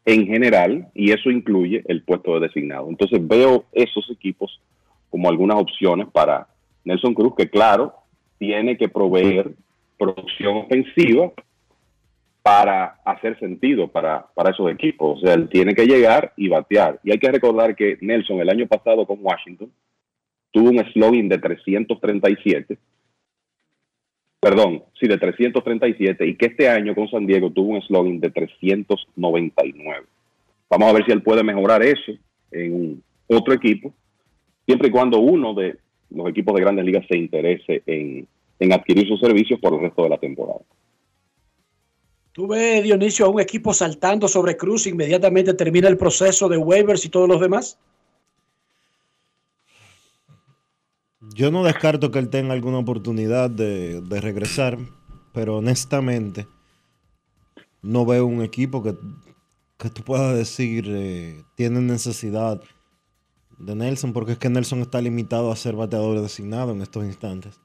en general, y eso incluye el puesto de designado. Entonces veo esos equipos como algunas opciones para Nelson Cruz, que claro, tiene que proveer producción ofensiva para hacer sentido para, para esos equipos. O sea, él tiene que llegar y batear. Y hay que recordar que Nelson el año pasado con Washington tuvo un slogan de 337. Perdón, sí, de 337. Y que este año con San Diego tuvo un slogan de 399. Vamos a ver si él puede mejorar eso en otro equipo, siempre y cuando uno de los equipos de grandes ligas se interese en, en adquirir sus servicios por el resto de la temporada. ¿Tú ves, Dionisio, a un equipo saltando sobre Cruz inmediatamente termina el proceso de waivers y todos los demás? Yo no descarto que él tenga alguna oportunidad de, de regresar, pero honestamente no veo un equipo que, que tú puedas decir eh, tiene necesidad de Nelson, porque es que Nelson está limitado a ser bateador designado en estos instantes.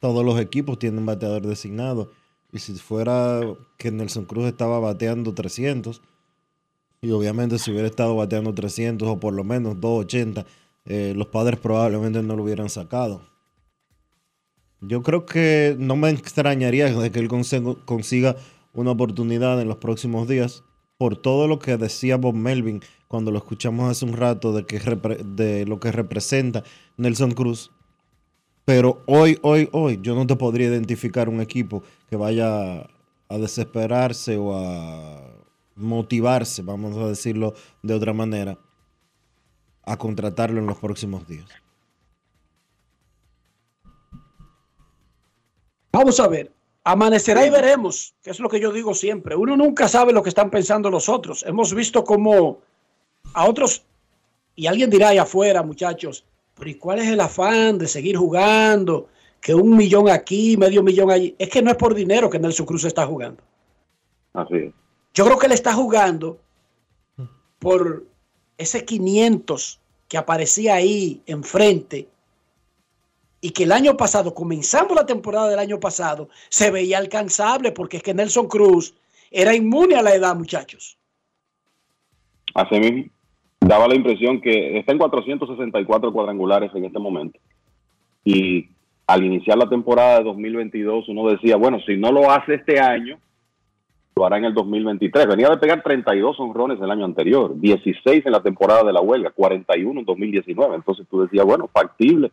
Todos los equipos tienen bateador designado. Y si fuera que Nelson Cruz estaba bateando 300, y obviamente si hubiera estado bateando 300 o por lo menos 280, eh, los padres probablemente no lo hubieran sacado. Yo creo que no me extrañaría de que él consiga, una oportunidad en los próximos días por todo lo que decía Bob Melvin cuando lo escuchamos hace un rato de lo que representa Nelson Cruz. Pero hoy, hoy, hoy, yo no te podría identificar un equipo que vaya a desesperarse o a motivarse, vamos a decirlo de otra manera, a contratarlo en los próximos días. Vamos a ver. Amanecerá y veremos, que es lo que yo digo siempre. Uno nunca sabe lo que están pensando los otros. Hemos visto cómo a otros, y alguien dirá allá afuera, muchachos, pero ¿y cuál es el afán de seguir jugando? Que un millón aquí, medio millón allí. Es que no es por dinero que Nelson Cruz está jugando. Así es. Yo creo que él está jugando por ese 500 que aparecía ahí enfrente y que el año pasado, comenzando la temporada del año pasado, se veía alcanzable porque es que Nelson Cruz era inmune a la edad, muchachos. Así mismo, daba la impresión que está en 464 cuadrangulares en este momento. Y al iniciar la temporada de 2022, uno decía, bueno, si no lo hace este año, hará en el 2023. Venía de pegar 32 honrones el año anterior, 16 en la temporada de la huelga, 41 en 2019. Entonces tú decías, bueno, factible.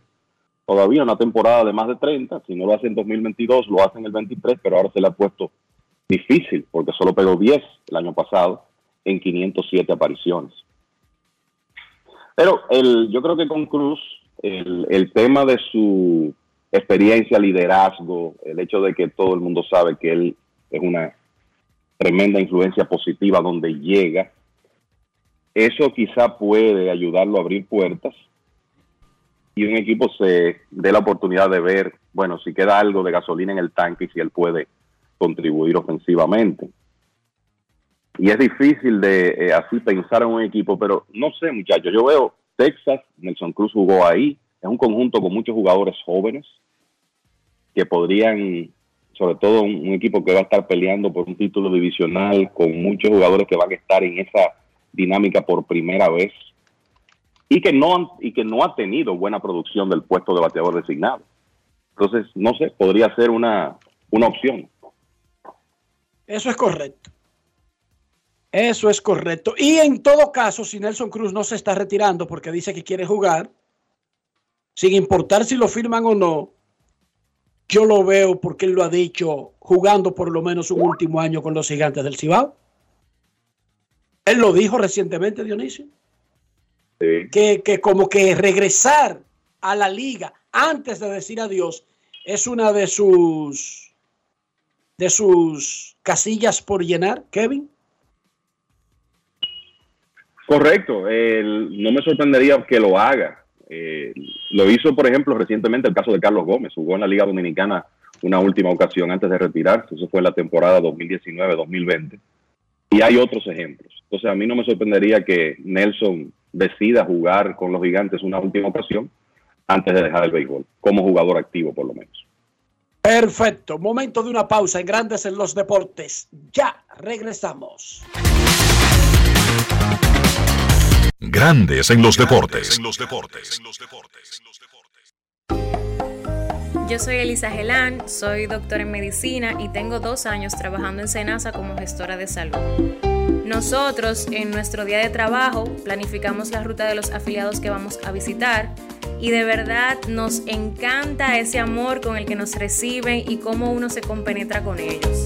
Todavía una temporada de más de 30, si no lo hace en 2022, lo hace en el 23, pero ahora se le ha puesto difícil porque solo pegó 10 el año pasado en 507 apariciones. Pero el, yo creo que con Cruz, el tema de su experiencia, liderazgo, el hecho de que todo el mundo sabe que él es una tremenda influencia positiva donde llega, eso quizá puede ayudarlo a abrir puertas y un equipo se dé la oportunidad de ver, bueno, si queda algo de gasolina en el tanque y si él puede contribuir ofensivamente. Y es difícil de eh, así pensar en un equipo, pero no sé, muchachos, yo veo Texas, Nelson Cruz jugó ahí, es un conjunto con muchos jugadores jóvenes que podrían, sobre todo un, equipo que va a estar peleando por un título divisional, con muchos jugadores que van a estar en esa dinámica por primera vez y que no y que no ha tenido buena producción del puesto de bateador designado. Entonces, no sé, podría ser una, una opción. Eso es correcto. Eso es correcto. Y en todo caso, si Nelson Cruz no se está retirando porque dice que quiere jugar, sin importar si lo firman o no, yo lo veo porque él lo ha dicho jugando por lo menos un último año con los gigantes del Cibao. Él lo dijo recientemente, Dionisio. Que, que como que regresar a la liga antes de decir adiós es una de sus de sus casillas por llenar, Kevin. Correcto, no me sorprendería que lo haga. Eh, lo hizo, por ejemplo, recientemente el caso de Carlos Gómez. Jugó en la Liga Dominicana una última ocasión antes de retirarse. Eso fue la temporada 2019-2020. Y hay otros ejemplos. Entonces, a mí no me sorprendería que Nelson decida jugar con los gigantes una última ocasión antes de dejar el béisbol, como jugador activo por lo menos. Perfecto. Momento de una pausa en Grandes en los Deportes. Ya regresamos. Grandes en los deportes. Yo soy Elisa Gelán, soy doctora en medicina y tengo dos años trabajando en Senasa como gestora de salud. Nosotros en nuestro día de trabajo planificamos la ruta de los afiliados que vamos a visitar y de verdad nos encanta ese amor con el que nos reciben y cómo uno se compenetra con ellos.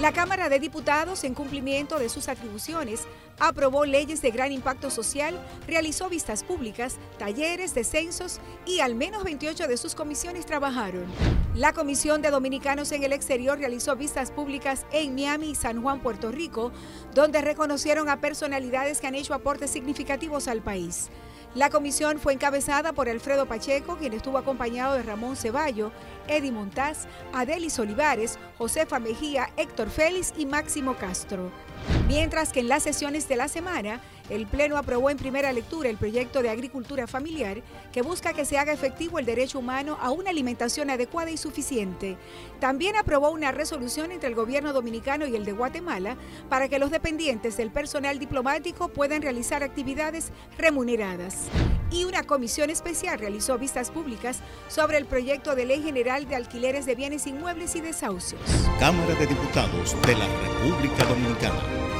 La Cámara de Diputados, en cumplimiento de sus atribuciones, aprobó leyes de gran impacto social, realizó vistas públicas, talleres, descensos y al menos 28 de sus comisiones trabajaron. La Comisión de Dominicanos en el Exterior realizó vistas públicas en Miami y San Juan, Puerto Rico, donde reconocieron a personalidades que han hecho aportes significativos al país. La comisión fue encabezada por Alfredo Pacheco, quien estuvo acompañado de Ramón Ceballo, Eddie Montaz, Adelis Olivares, Josefa Mejía, Héctor Félix y Máximo Castro. Mientras que en las sesiones de la semana, el Pleno aprobó en primera lectura el proyecto de agricultura familiar que busca que se haga efectivo el derecho humano a una alimentación adecuada y suficiente. También aprobó una resolución entre el gobierno dominicano y el de Guatemala para que los dependientes del personal diplomático puedan realizar actividades remuneradas. Y una comisión especial realizó vistas públicas sobre el proyecto de ley general de alquileres de bienes inmuebles y desahucios. Cámara de Diputados de la República Dominicana.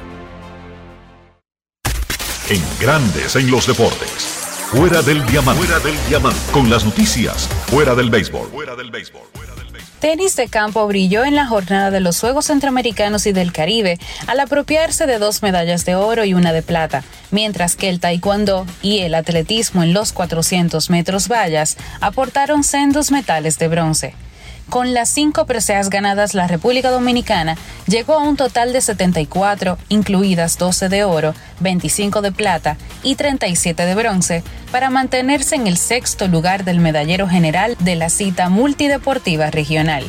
En Grandes en los deportes. Fuera del diamante. Fuera del diamante. Con las noticias. Fuera del béisbol. Fuera del béisbol. Tenis de campo brilló en la jornada de los Juegos Centroamericanos y del Caribe al apropiarse de dos medallas de oro y una de plata, mientras que el taekwondo y el atletismo en los 400 metros vallas aportaron sendos metales de bronce. Con las cinco preseas ganadas, la República Dominicana llegó a un total de 74, incluidas 12 de oro, 25 de plata y 37 de bronce, para mantenerse en el sexto lugar del medallero general de la cita multideportiva regional.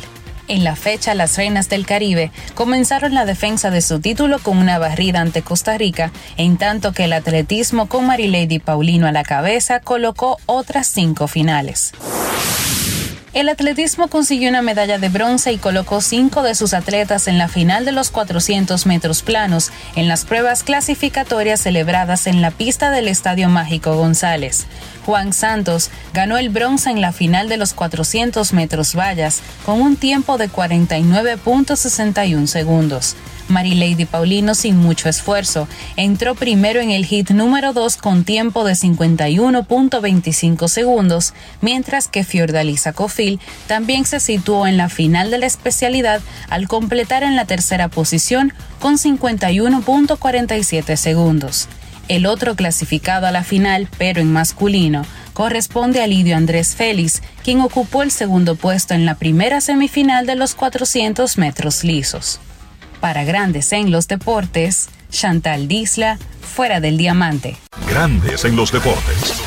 En la fecha, las Reinas del Caribe comenzaron la defensa de su título con una barrida ante Costa Rica, en tanto que el atletismo con Marilady Paulino a la cabeza colocó otras cinco finales. El atletismo consiguió una medalla de bronce y colocó cinco de sus atletas en la final de los 400 metros planos en las pruebas clasificatorias celebradas en la pista del Estadio Mágico González. Juan Santos ganó el bronce en la final de los 400 metros vallas con un tiempo de 49.61 segundos. Marilady Paulino sin mucho esfuerzo entró primero en el hit número 2 con tiempo de 51.25 segundos, mientras que Fiordalisa Cofil también se situó en la final de la especialidad al completar en la tercera posición con 51.47 segundos. El otro clasificado a la final, pero en masculino, corresponde a Lidio Andrés Félix, quien ocupó el segundo puesto en la primera semifinal de los 400 metros lisos. Para Grandes en los Deportes, Chantal Disla, fuera del diamante. Grandes en los deportes.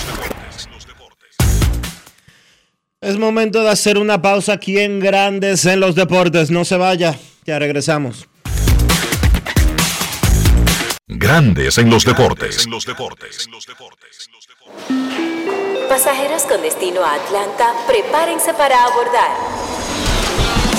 Es momento de hacer una pausa aquí en Grandes en los Deportes. No se vaya, ya regresamos. Grandes en los deportes. Pasajeros con destino a Atlanta, prepárense para abordar.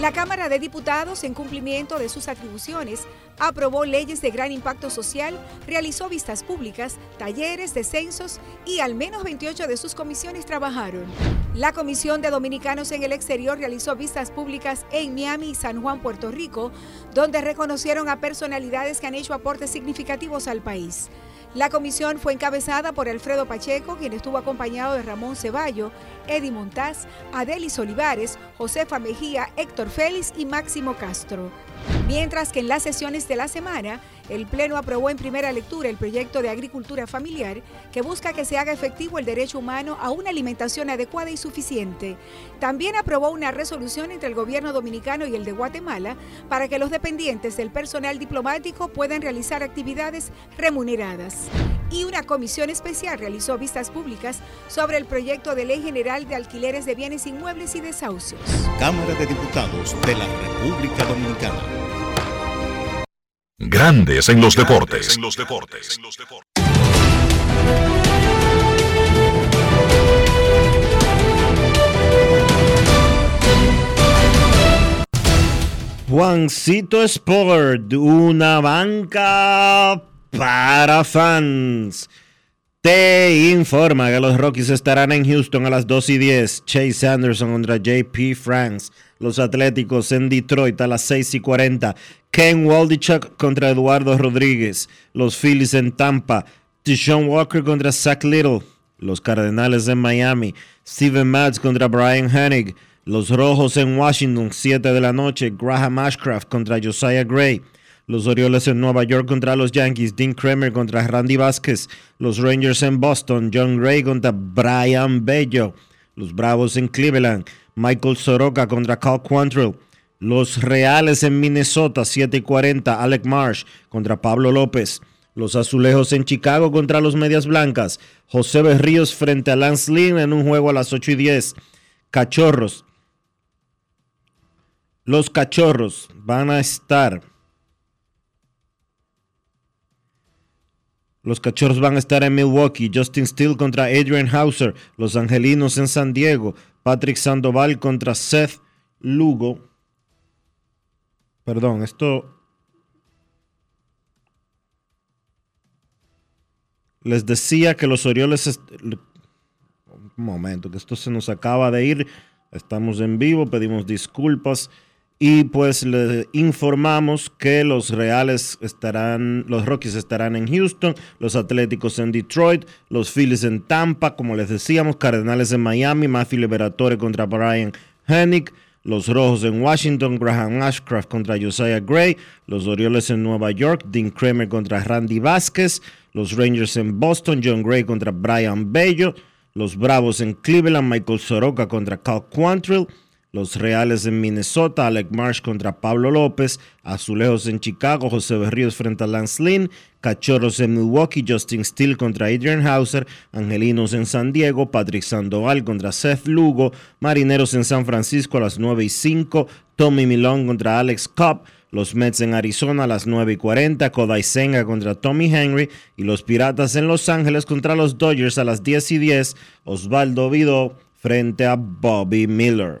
La Cámara de Diputados, en cumplimiento de sus atribuciones, aprobó leyes de gran impacto social, realizó vistas públicas, talleres, descensos y al menos 28 de sus comisiones trabajaron. La Comisión de Dominicanos en el Exterior realizó vistas públicas en Miami y San Juan, Puerto Rico, donde reconocieron a personalidades que han hecho aportes significativos al país. La comisión fue encabezada por Alfredo Pacheco, quien estuvo acompañado de Ramón Ceballo, Eddie Montaz, Adelis Olivares, Josefa Mejía, Héctor Félix y Máximo Castro. Mientras que en las sesiones de la semana, el Pleno aprobó en primera lectura el proyecto de agricultura familiar que busca que se haga efectivo el derecho humano a una alimentación adecuada y suficiente. También aprobó una resolución entre el gobierno dominicano y el de Guatemala para que los dependientes del personal diplomático puedan realizar actividades remuneradas. Y una comisión especial realizó vistas públicas sobre el proyecto de ley general de alquileres de bienes inmuebles y desahucios. Cámara de Diputados de la República Dominicana. Grandes en los deportes. Juancito Sport, una banca para fans. Te informa que los Rockies estarán en Houston a las 2 y 10. Chase Anderson contra JP Franks. Los Atléticos en Detroit a las 6 y 40. Ken Waldichuk contra Eduardo Rodríguez. Los Phillies en Tampa. Tishon Walker contra Zach Little. Los Cardenales en Miami. Steven Matz contra Brian Hennig. Los Rojos en Washington, 7 de la noche. Graham Ashcraft contra Josiah Gray. Los Orioles en Nueva York contra los Yankees. Dean Kramer contra Randy Vázquez. Los Rangers en Boston. John Gray contra Brian Bello. Los Bravos en Cleveland. Michael Soroka contra Cal Quantrill. Los Reales en Minnesota, 7 y 40. Alec Marsh contra Pablo López. Los Azulejos en Chicago contra los Medias Blancas. José Berríos frente a Lance Lynn en un juego a las 8 y 10. Cachorros. Los Cachorros van a estar. Los Cachorros van a estar en Milwaukee. Justin Steele contra Adrian Hauser. Los Angelinos en San Diego. Patrick Sandoval contra Seth Lugo. Perdón, esto. Les decía que los Orioles. Un momento, que esto se nos acaba de ir. Estamos en vivo, pedimos disculpas. Y pues le informamos que los Reales estarán, los Rockies estarán en Houston, los Atléticos en Detroit, los Phillies en Tampa, como les decíamos, Cardenales en Miami, Matthew Liberatore contra Brian Hennig, los Rojos en Washington, Graham Ashcraft contra Josiah Gray, los Orioles en Nueva York, Dean Kramer contra Randy Vázquez, los Rangers en Boston, John Gray contra Brian Bello, los Bravos en Cleveland, Michael Soroka contra Cal Quantrill, los Reales en Minnesota, Alec Marsh contra Pablo López, Azulejos en Chicago, José Berríos frente a Lance Lynn, Cachorros en Milwaukee, Justin Steele contra Adrian Hauser, Angelinos en San Diego, Patrick Sandoval contra Seth Lugo, Marineros en San Francisco a las 9 y 5, Tommy Milón contra Alex Cobb, los Mets en Arizona a las 9 y 40, Kodai Senga contra Tommy Henry y los Piratas en Los Ángeles contra los Dodgers a las 10 y 10, Osvaldo Vidó frente a Bobby Miller.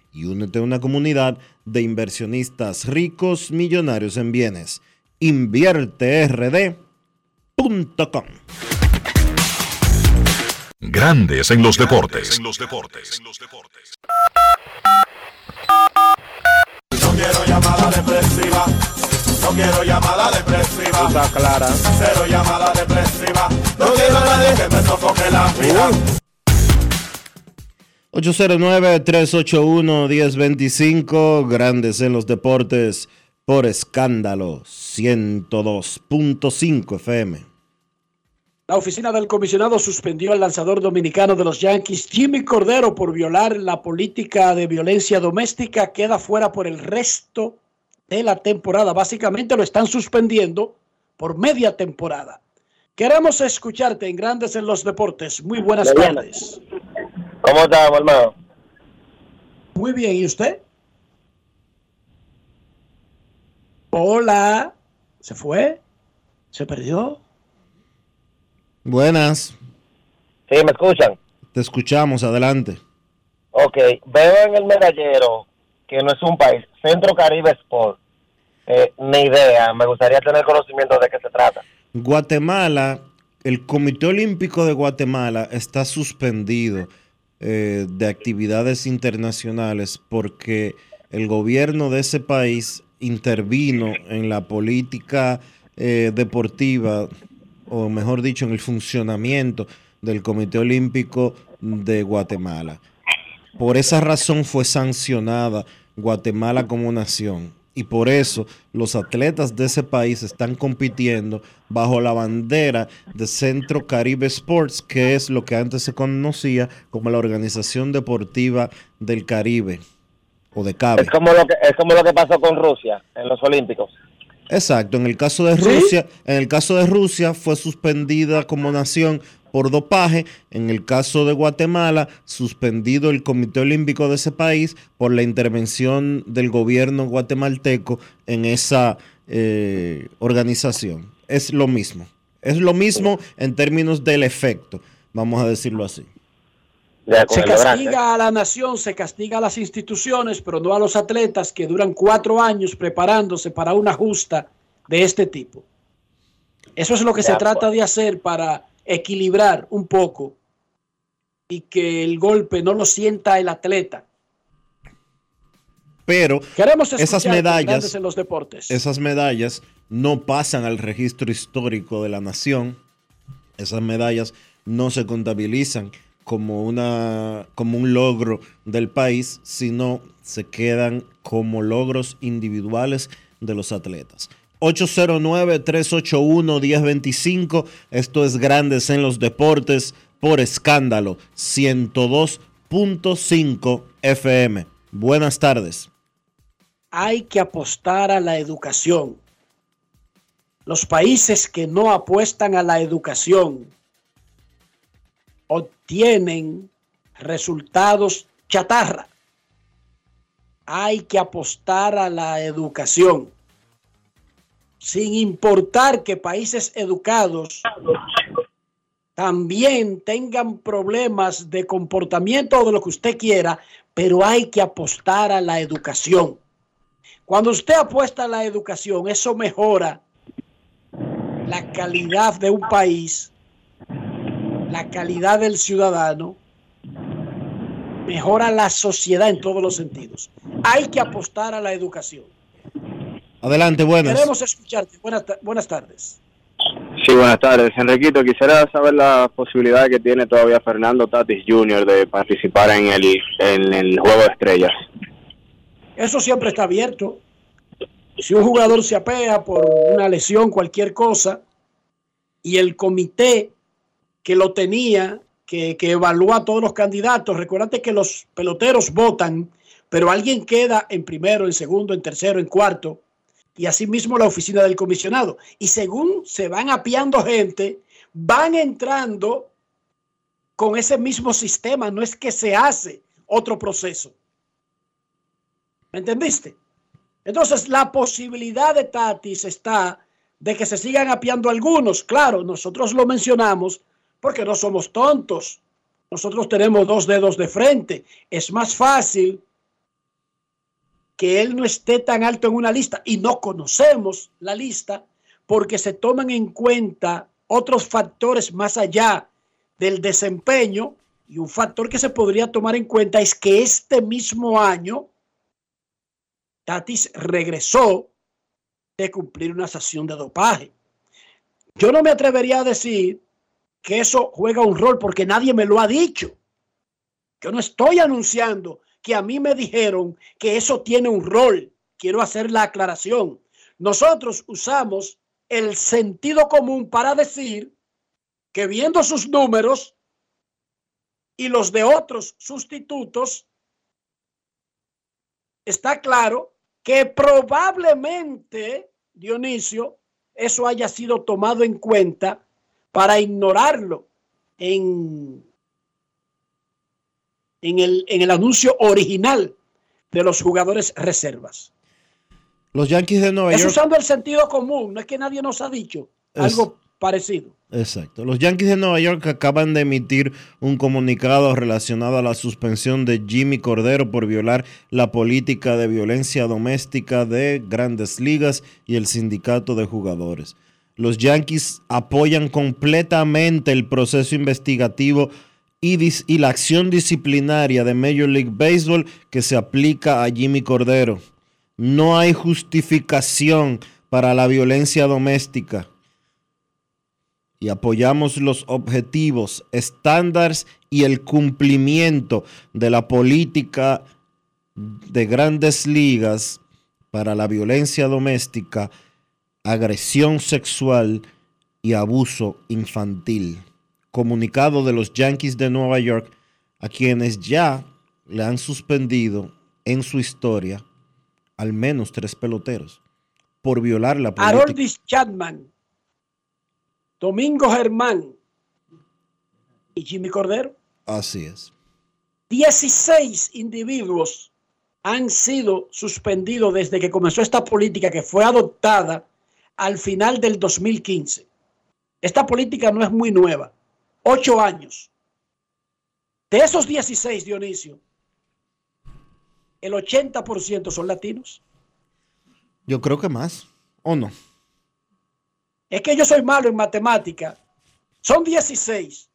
y únete a una comunidad de inversionistas ricos millonarios en bienes. InvierteRD.com Grandes en los deportes. No quiero llamada depresiva. No quiero llamada depresiva. Está clara. Cero llamada depresiva. No quiero a nadie que me sofoque la vida. 809-381-1025, Grandes en los Deportes, por escándalo, 102.5 FM. La oficina del comisionado suspendió al lanzador dominicano de los Yankees, Jimmy Cordero, por violar la política de violencia doméstica. Queda fuera por el resto de la temporada. Básicamente lo están suspendiendo por media temporada. Queremos escucharte en Grandes en los Deportes. Muy buenas bien. tardes. ¿Cómo estamos, hermano? Muy bien, ¿y usted? Hola. ¿Se fue? ¿Se perdió? Buenas, Sí, ¿me escuchan? te escuchamos, adelante. Ok, veo en el medallero que no es un país, Centro Caribe Sport. Eh, ni idea, me gustaría tener conocimiento de qué se trata. Guatemala, el Comité Olímpico de Guatemala está suspendido eh, de actividades internacionales porque el gobierno de ese país intervino en la política eh, deportiva, o mejor dicho, en el funcionamiento del Comité Olímpico de Guatemala. Por esa razón fue sancionada Guatemala como nación. Y por eso los atletas de ese país están compitiendo bajo la bandera de Centro Caribe Sports, que es lo que antes se conocía como la Organización Deportiva del Caribe o de CABE. Es como lo que es como lo que pasó con Rusia en los Olímpicos. Exacto, en el caso de Rusia, en el caso de Rusia fue suspendida como nación por dopaje, en el caso de Guatemala, suspendido el Comité Olímpico de ese país por la intervención del gobierno guatemalteco en esa eh, organización. Es lo mismo, es lo mismo en términos del efecto, vamos a decirlo así. Se castiga a la nación, se castiga a las instituciones, pero no a los atletas que duran cuatro años preparándose para una justa de este tipo. Eso es lo que se trata de hacer para equilibrar un poco y que el golpe no lo sienta el atleta. Pero Queremos esas medallas, en los deportes. esas medallas no pasan al registro histórico de la nación. Esas medallas no se contabilizan como, una, como un logro del país, sino se quedan como logros individuales de los atletas. 809-381-1025. Esto es Grandes en los Deportes por escándalo 102.5 FM. Buenas tardes. hay que apostar a la educación. Los países que no apuestan a la educación obtienen resultados chatarra. Hay que apostar a la educación. Sin importar que países educados también tengan problemas de comportamiento o de lo que usted quiera, pero hay que apostar a la educación. Cuando usted apuesta a la educación, eso mejora la calidad de un país, la calidad del ciudadano, mejora la sociedad en todos los sentidos. Hay que apostar a la educación. Adelante, buenas. Queremos escucharte. Buenas, ta- buenas tardes. Sí, buenas tardes. Enriquito, quisiera saber la posibilidad que tiene todavía Fernando Tatis Jr. de participar en el, en el Juego de Estrellas. Eso siempre está abierto. Si un jugador se apea por una lesión, cualquier cosa, y el comité que lo tenía, que, que evalúa a todos los candidatos, recuérdate que los peloteros votan, pero alguien queda en primero, en segundo, en tercero, en cuarto, y asimismo la oficina del comisionado. Y según se van apiando gente, van entrando con ese mismo sistema, no es que se hace otro proceso. ¿Me entendiste? Entonces, la posibilidad de Tatis está de que se sigan apiando algunos. Claro, nosotros lo mencionamos porque no somos tontos. Nosotros tenemos dos dedos de frente. Es más fácil que él no esté tan alto en una lista y no conocemos la lista porque se toman en cuenta otros factores más allá del desempeño y un factor que se podría tomar en cuenta es que este mismo año Tatis regresó de cumplir una sesión de dopaje. Yo no me atrevería a decir que eso juega un rol porque nadie me lo ha dicho. Yo no estoy anunciando que a mí me dijeron que eso tiene un rol. Quiero hacer la aclaración. Nosotros usamos el sentido común para decir que viendo sus números y los de otros sustitutos, está claro que probablemente, Dionisio, eso haya sido tomado en cuenta para ignorarlo en, en, el, en el anuncio original de los jugadores reservas. Los Yankees de Nueva Es York. usando el sentido común, no es que nadie nos ha dicho Es- algo parecido. Exacto. Los Yankees de Nueva York acaban de emitir un comunicado relacionado a la suspensión de Jimmy Cordero por violar la política de violencia doméstica de grandes ligas y el sindicato de jugadores. Los Yankees apoyan completamente el proceso investigativo y, la acción disciplinaria de Major League Baseball que se aplica a Jimmy Cordero. No hay justificación para la violencia doméstica y apoyamos los objetivos, estándares y el cumplimiento de la política de grandes ligas para la violencia doméstica, agresión sexual y abuso infantil. Comunicado de los Yankees de Nueva York, a quienes ya le han suspendido en su historia al menos tres peloteros por violar la política. Haroldis Chapman, Domingo Germán y Jimmy Cordero. Así es. 16 individuos han sido suspendidos desde que comenzó esta política que fue adoptada al final del 2015. Esta política no es muy nueva. Ocho años. De esos 16, Dionisio, el 80% son latinos. Yo creo que más, ¿o no? Es que yo soy malo en matemática. Son 16.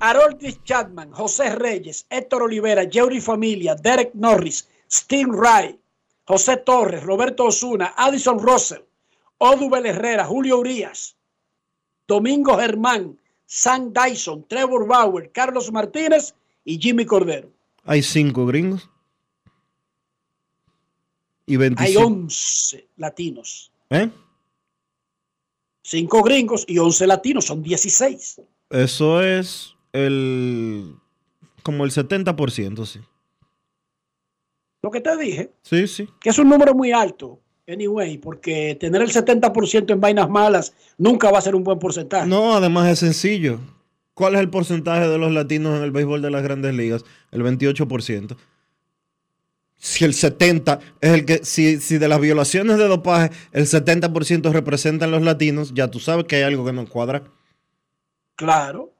Harold Chapman, José Reyes, Héctor Olivera, Jerry Familia, Derek Norris, Steve Wright, José Torres, Roberto Osuna, Addison Russell, Odubel Herrera, Julio Urias, Domingo Germán, Sam Dyson, Trevor Bauer, Carlos Martínez y Jimmy Cordero. Hay cinco gringos. Y Hay 25. 11 latinos. ¿Eh? Cinco gringos y 11 latinos, son 16. Eso es el. como el 70%, sí. Lo que te dije, Sí, sí. que es un número muy alto, anyway, porque tener el 70% en vainas malas nunca va a ser un buen porcentaje. No, además es sencillo. ¿Cuál es el porcentaje de los latinos en el béisbol de las grandes ligas? El 28%. Si el 70 es el que, si, si de las violaciones de dopaje el 70% representan los latinos, ya tú sabes que hay algo que no cuadra. Claro.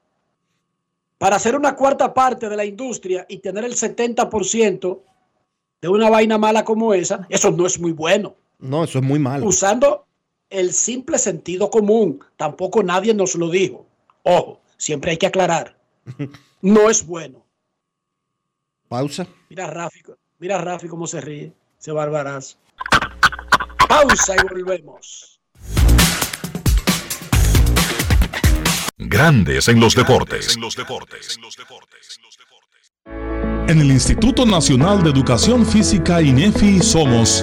Para hacer una cuarta parte de la industria y tener el 70% de una vaina mala como esa, eso no es muy bueno. No, eso es muy malo. Usando el simple sentido común, tampoco nadie nos lo dijo. Ojo, siempre hay que aclarar. (laughs) No es bueno. Pausa. Mira a Rafi, mira Rafi cómo se ríe, ese barbarazo. Pausa y volvemos. Grandes en los deportes. En el Instituto Nacional de Educación Física INEFI somos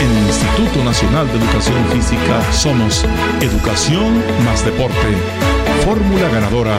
En el Instituto Nacional de Educación Física somos Educación más Deporte. Fórmula ganadora.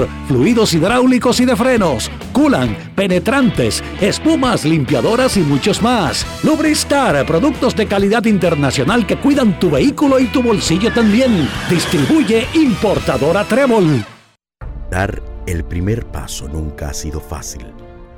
fluidos hidráulicos y de frenos, culan, penetrantes, espumas, limpiadoras y muchos más. Lubristar, productos de calidad internacional que cuidan tu vehículo y tu bolsillo también. Distribuye importadora Trébol. Dar el primer paso nunca ha sido fácil,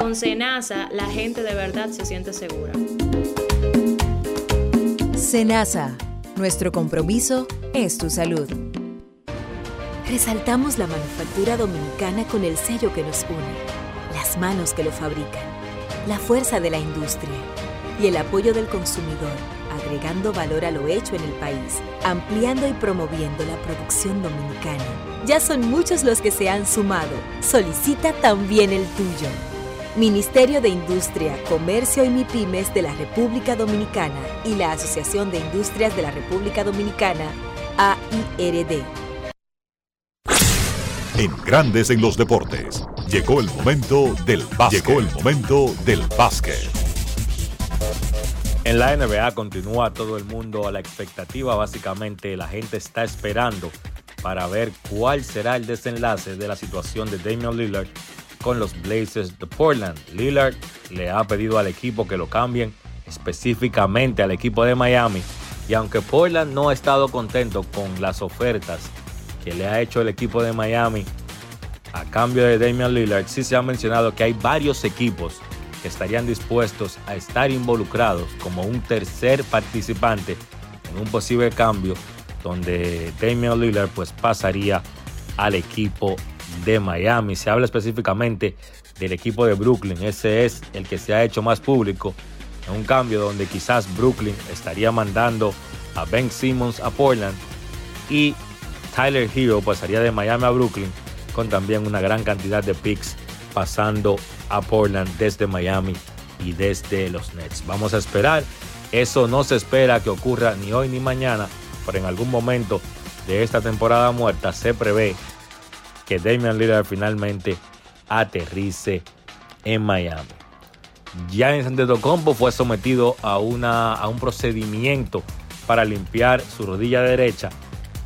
Con Senasa la gente de verdad se siente segura. Senasa, nuestro compromiso es tu salud. Resaltamos la manufactura dominicana con el sello que nos une, las manos que lo fabrican, la fuerza de la industria y el apoyo del consumidor, agregando valor a lo hecho en el país, ampliando y promoviendo la producción dominicana. Ya son muchos los que se han sumado. Solicita también el tuyo. Ministerio de Industria, Comercio y MIPIMES de la República Dominicana y la Asociación de Industrias de la República Dominicana, AIRD. En Grandes en los Deportes, llegó el momento del básquet. Llegó el momento del básquet. En la NBA continúa todo el mundo a la expectativa, básicamente la gente está esperando para ver cuál será el desenlace de la situación de Damian Lillard con los Blazers de Portland. Lillard le ha pedido al equipo que lo cambien específicamente al equipo de Miami y aunque Portland no ha estado contento con las ofertas que le ha hecho el equipo de Miami a cambio de Damian Lillard, sí se ha mencionado que hay varios equipos que estarían dispuestos a estar involucrados como un tercer participante en un posible cambio donde Damian Lillard pues pasaría al equipo de Miami. Se habla específicamente del equipo de Brooklyn. Ese es el que se ha hecho más público en un cambio donde quizás Brooklyn estaría mandando a Ben Simmons a Portland y Tyler Hero pasaría de Miami a Brooklyn con también una gran cantidad de picks pasando a Portland desde Miami y desde los Nets. Vamos a esperar. Eso no se espera que ocurra ni hoy ni mañana, pero en algún momento de esta temporada muerta se prevé que Damian Lillard finalmente aterrice en Miami. Giannis Antetokounmpo fue sometido a, una, a un procedimiento para limpiar su rodilla derecha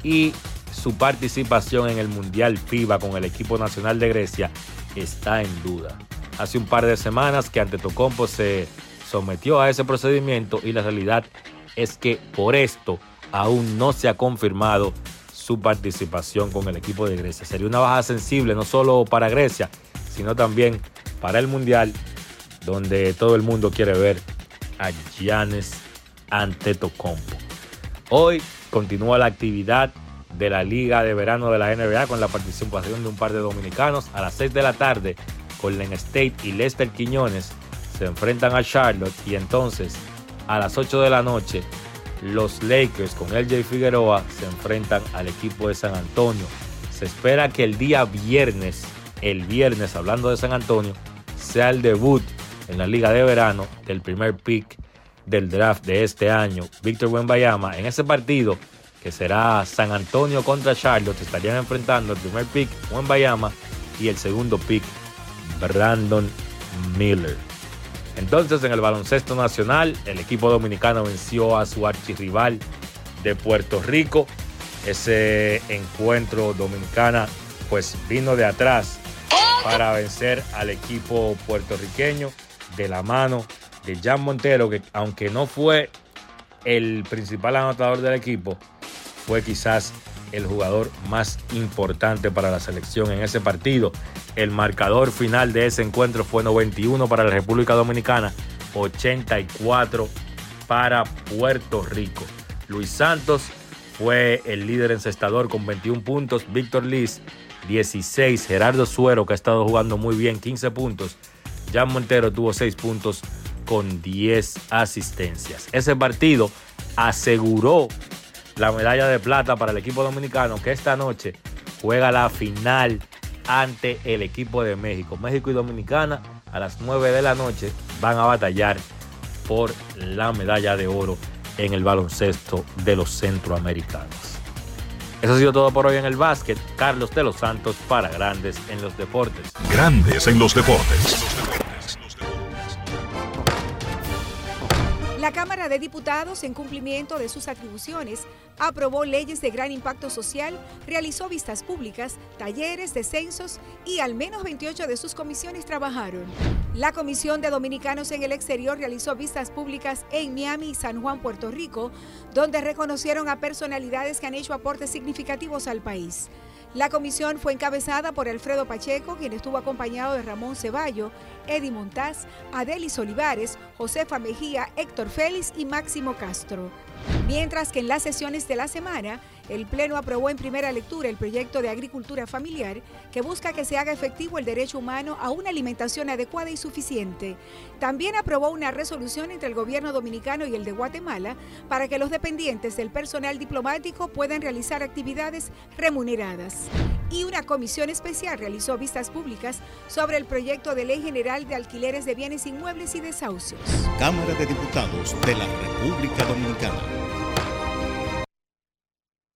y su participación en el Mundial FIBA con el equipo nacional de Grecia está en duda. Hace un par de semanas que Antetokounmpo se sometió a ese procedimiento y la realidad es que por esto aún no se ha confirmado su participación con el equipo de Grecia. Sería una baja sensible no solo para Grecia, sino también para el Mundial, donde todo el mundo quiere ver a Giannis Antetokounmpo. Hoy continúa la actividad de la Liga de Verano de la NBA con la participación de un par de dominicanos. A las 6 de la tarde, Golden State y Lester Quiñones se enfrentan a Charlotte y entonces a las 8 de la noche los Lakers con LJ Figueroa se enfrentan al equipo de San Antonio. Se espera que el día viernes, el viernes hablando de San Antonio, sea el debut en la Liga de Verano del primer pick del draft de este año, Víctor Wembayama. En ese partido, que será San Antonio contra Charlotte, estarían enfrentando el primer pick Wembayama y el segundo pick Brandon Miller. Entonces, en el baloncesto nacional, el equipo dominicano venció a su archirrival de Puerto Rico. Ese encuentro dominicana, pues vino de atrás para vencer al equipo puertorriqueño de la mano de Jan Montero, que aunque no fue el principal anotador del equipo, fue quizás el jugador más importante para la selección en ese partido. El marcador final de ese encuentro fue 91 para la República Dominicana, 84 para Puerto Rico. Luis Santos fue el líder encestador con 21 puntos, Víctor Liz 16, Gerardo Suero que ha estado jugando muy bien 15 puntos, Jan Montero tuvo 6 puntos con 10 asistencias. Ese partido aseguró la medalla de plata para el equipo dominicano que esta noche juega la final ante el equipo de México. México y Dominicana a las 9 de la noche van a batallar por la medalla de oro en el baloncesto de los centroamericanos. Eso ha sido todo por hoy en el básquet. Carlos de los Santos para Grandes en los Deportes. Grandes en los deportes. La Cámara de Diputados, en cumplimiento de sus atribuciones, aprobó leyes de gran impacto social, realizó vistas públicas, talleres, descensos y al menos 28 de sus comisiones trabajaron. La Comisión de Dominicanos en el Exterior realizó vistas públicas en Miami y San Juan, Puerto Rico, donde reconocieron a personalidades que han hecho aportes significativos al país. La comisión fue encabezada por Alfredo Pacheco, quien estuvo acompañado de Ramón Ceballo, Eddie Montaz, Adelis Olivares, Josefa Mejía, Héctor Félix y Máximo Castro. Mientras que en las sesiones de la semana, el Pleno aprobó en primera lectura el proyecto de agricultura familiar que busca que se haga efectivo el derecho humano a una alimentación adecuada y suficiente. También aprobó una resolución entre el gobierno dominicano y el de Guatemala para que los dependientes del personal diplomático puedan realizar actividades remuneradas. Y una comisión especial realizó vistas públicas sobre el proyecto de ley general de alquileres de bienes inmuebles y desahucios. Cámara de Diputados de la República Dominicana.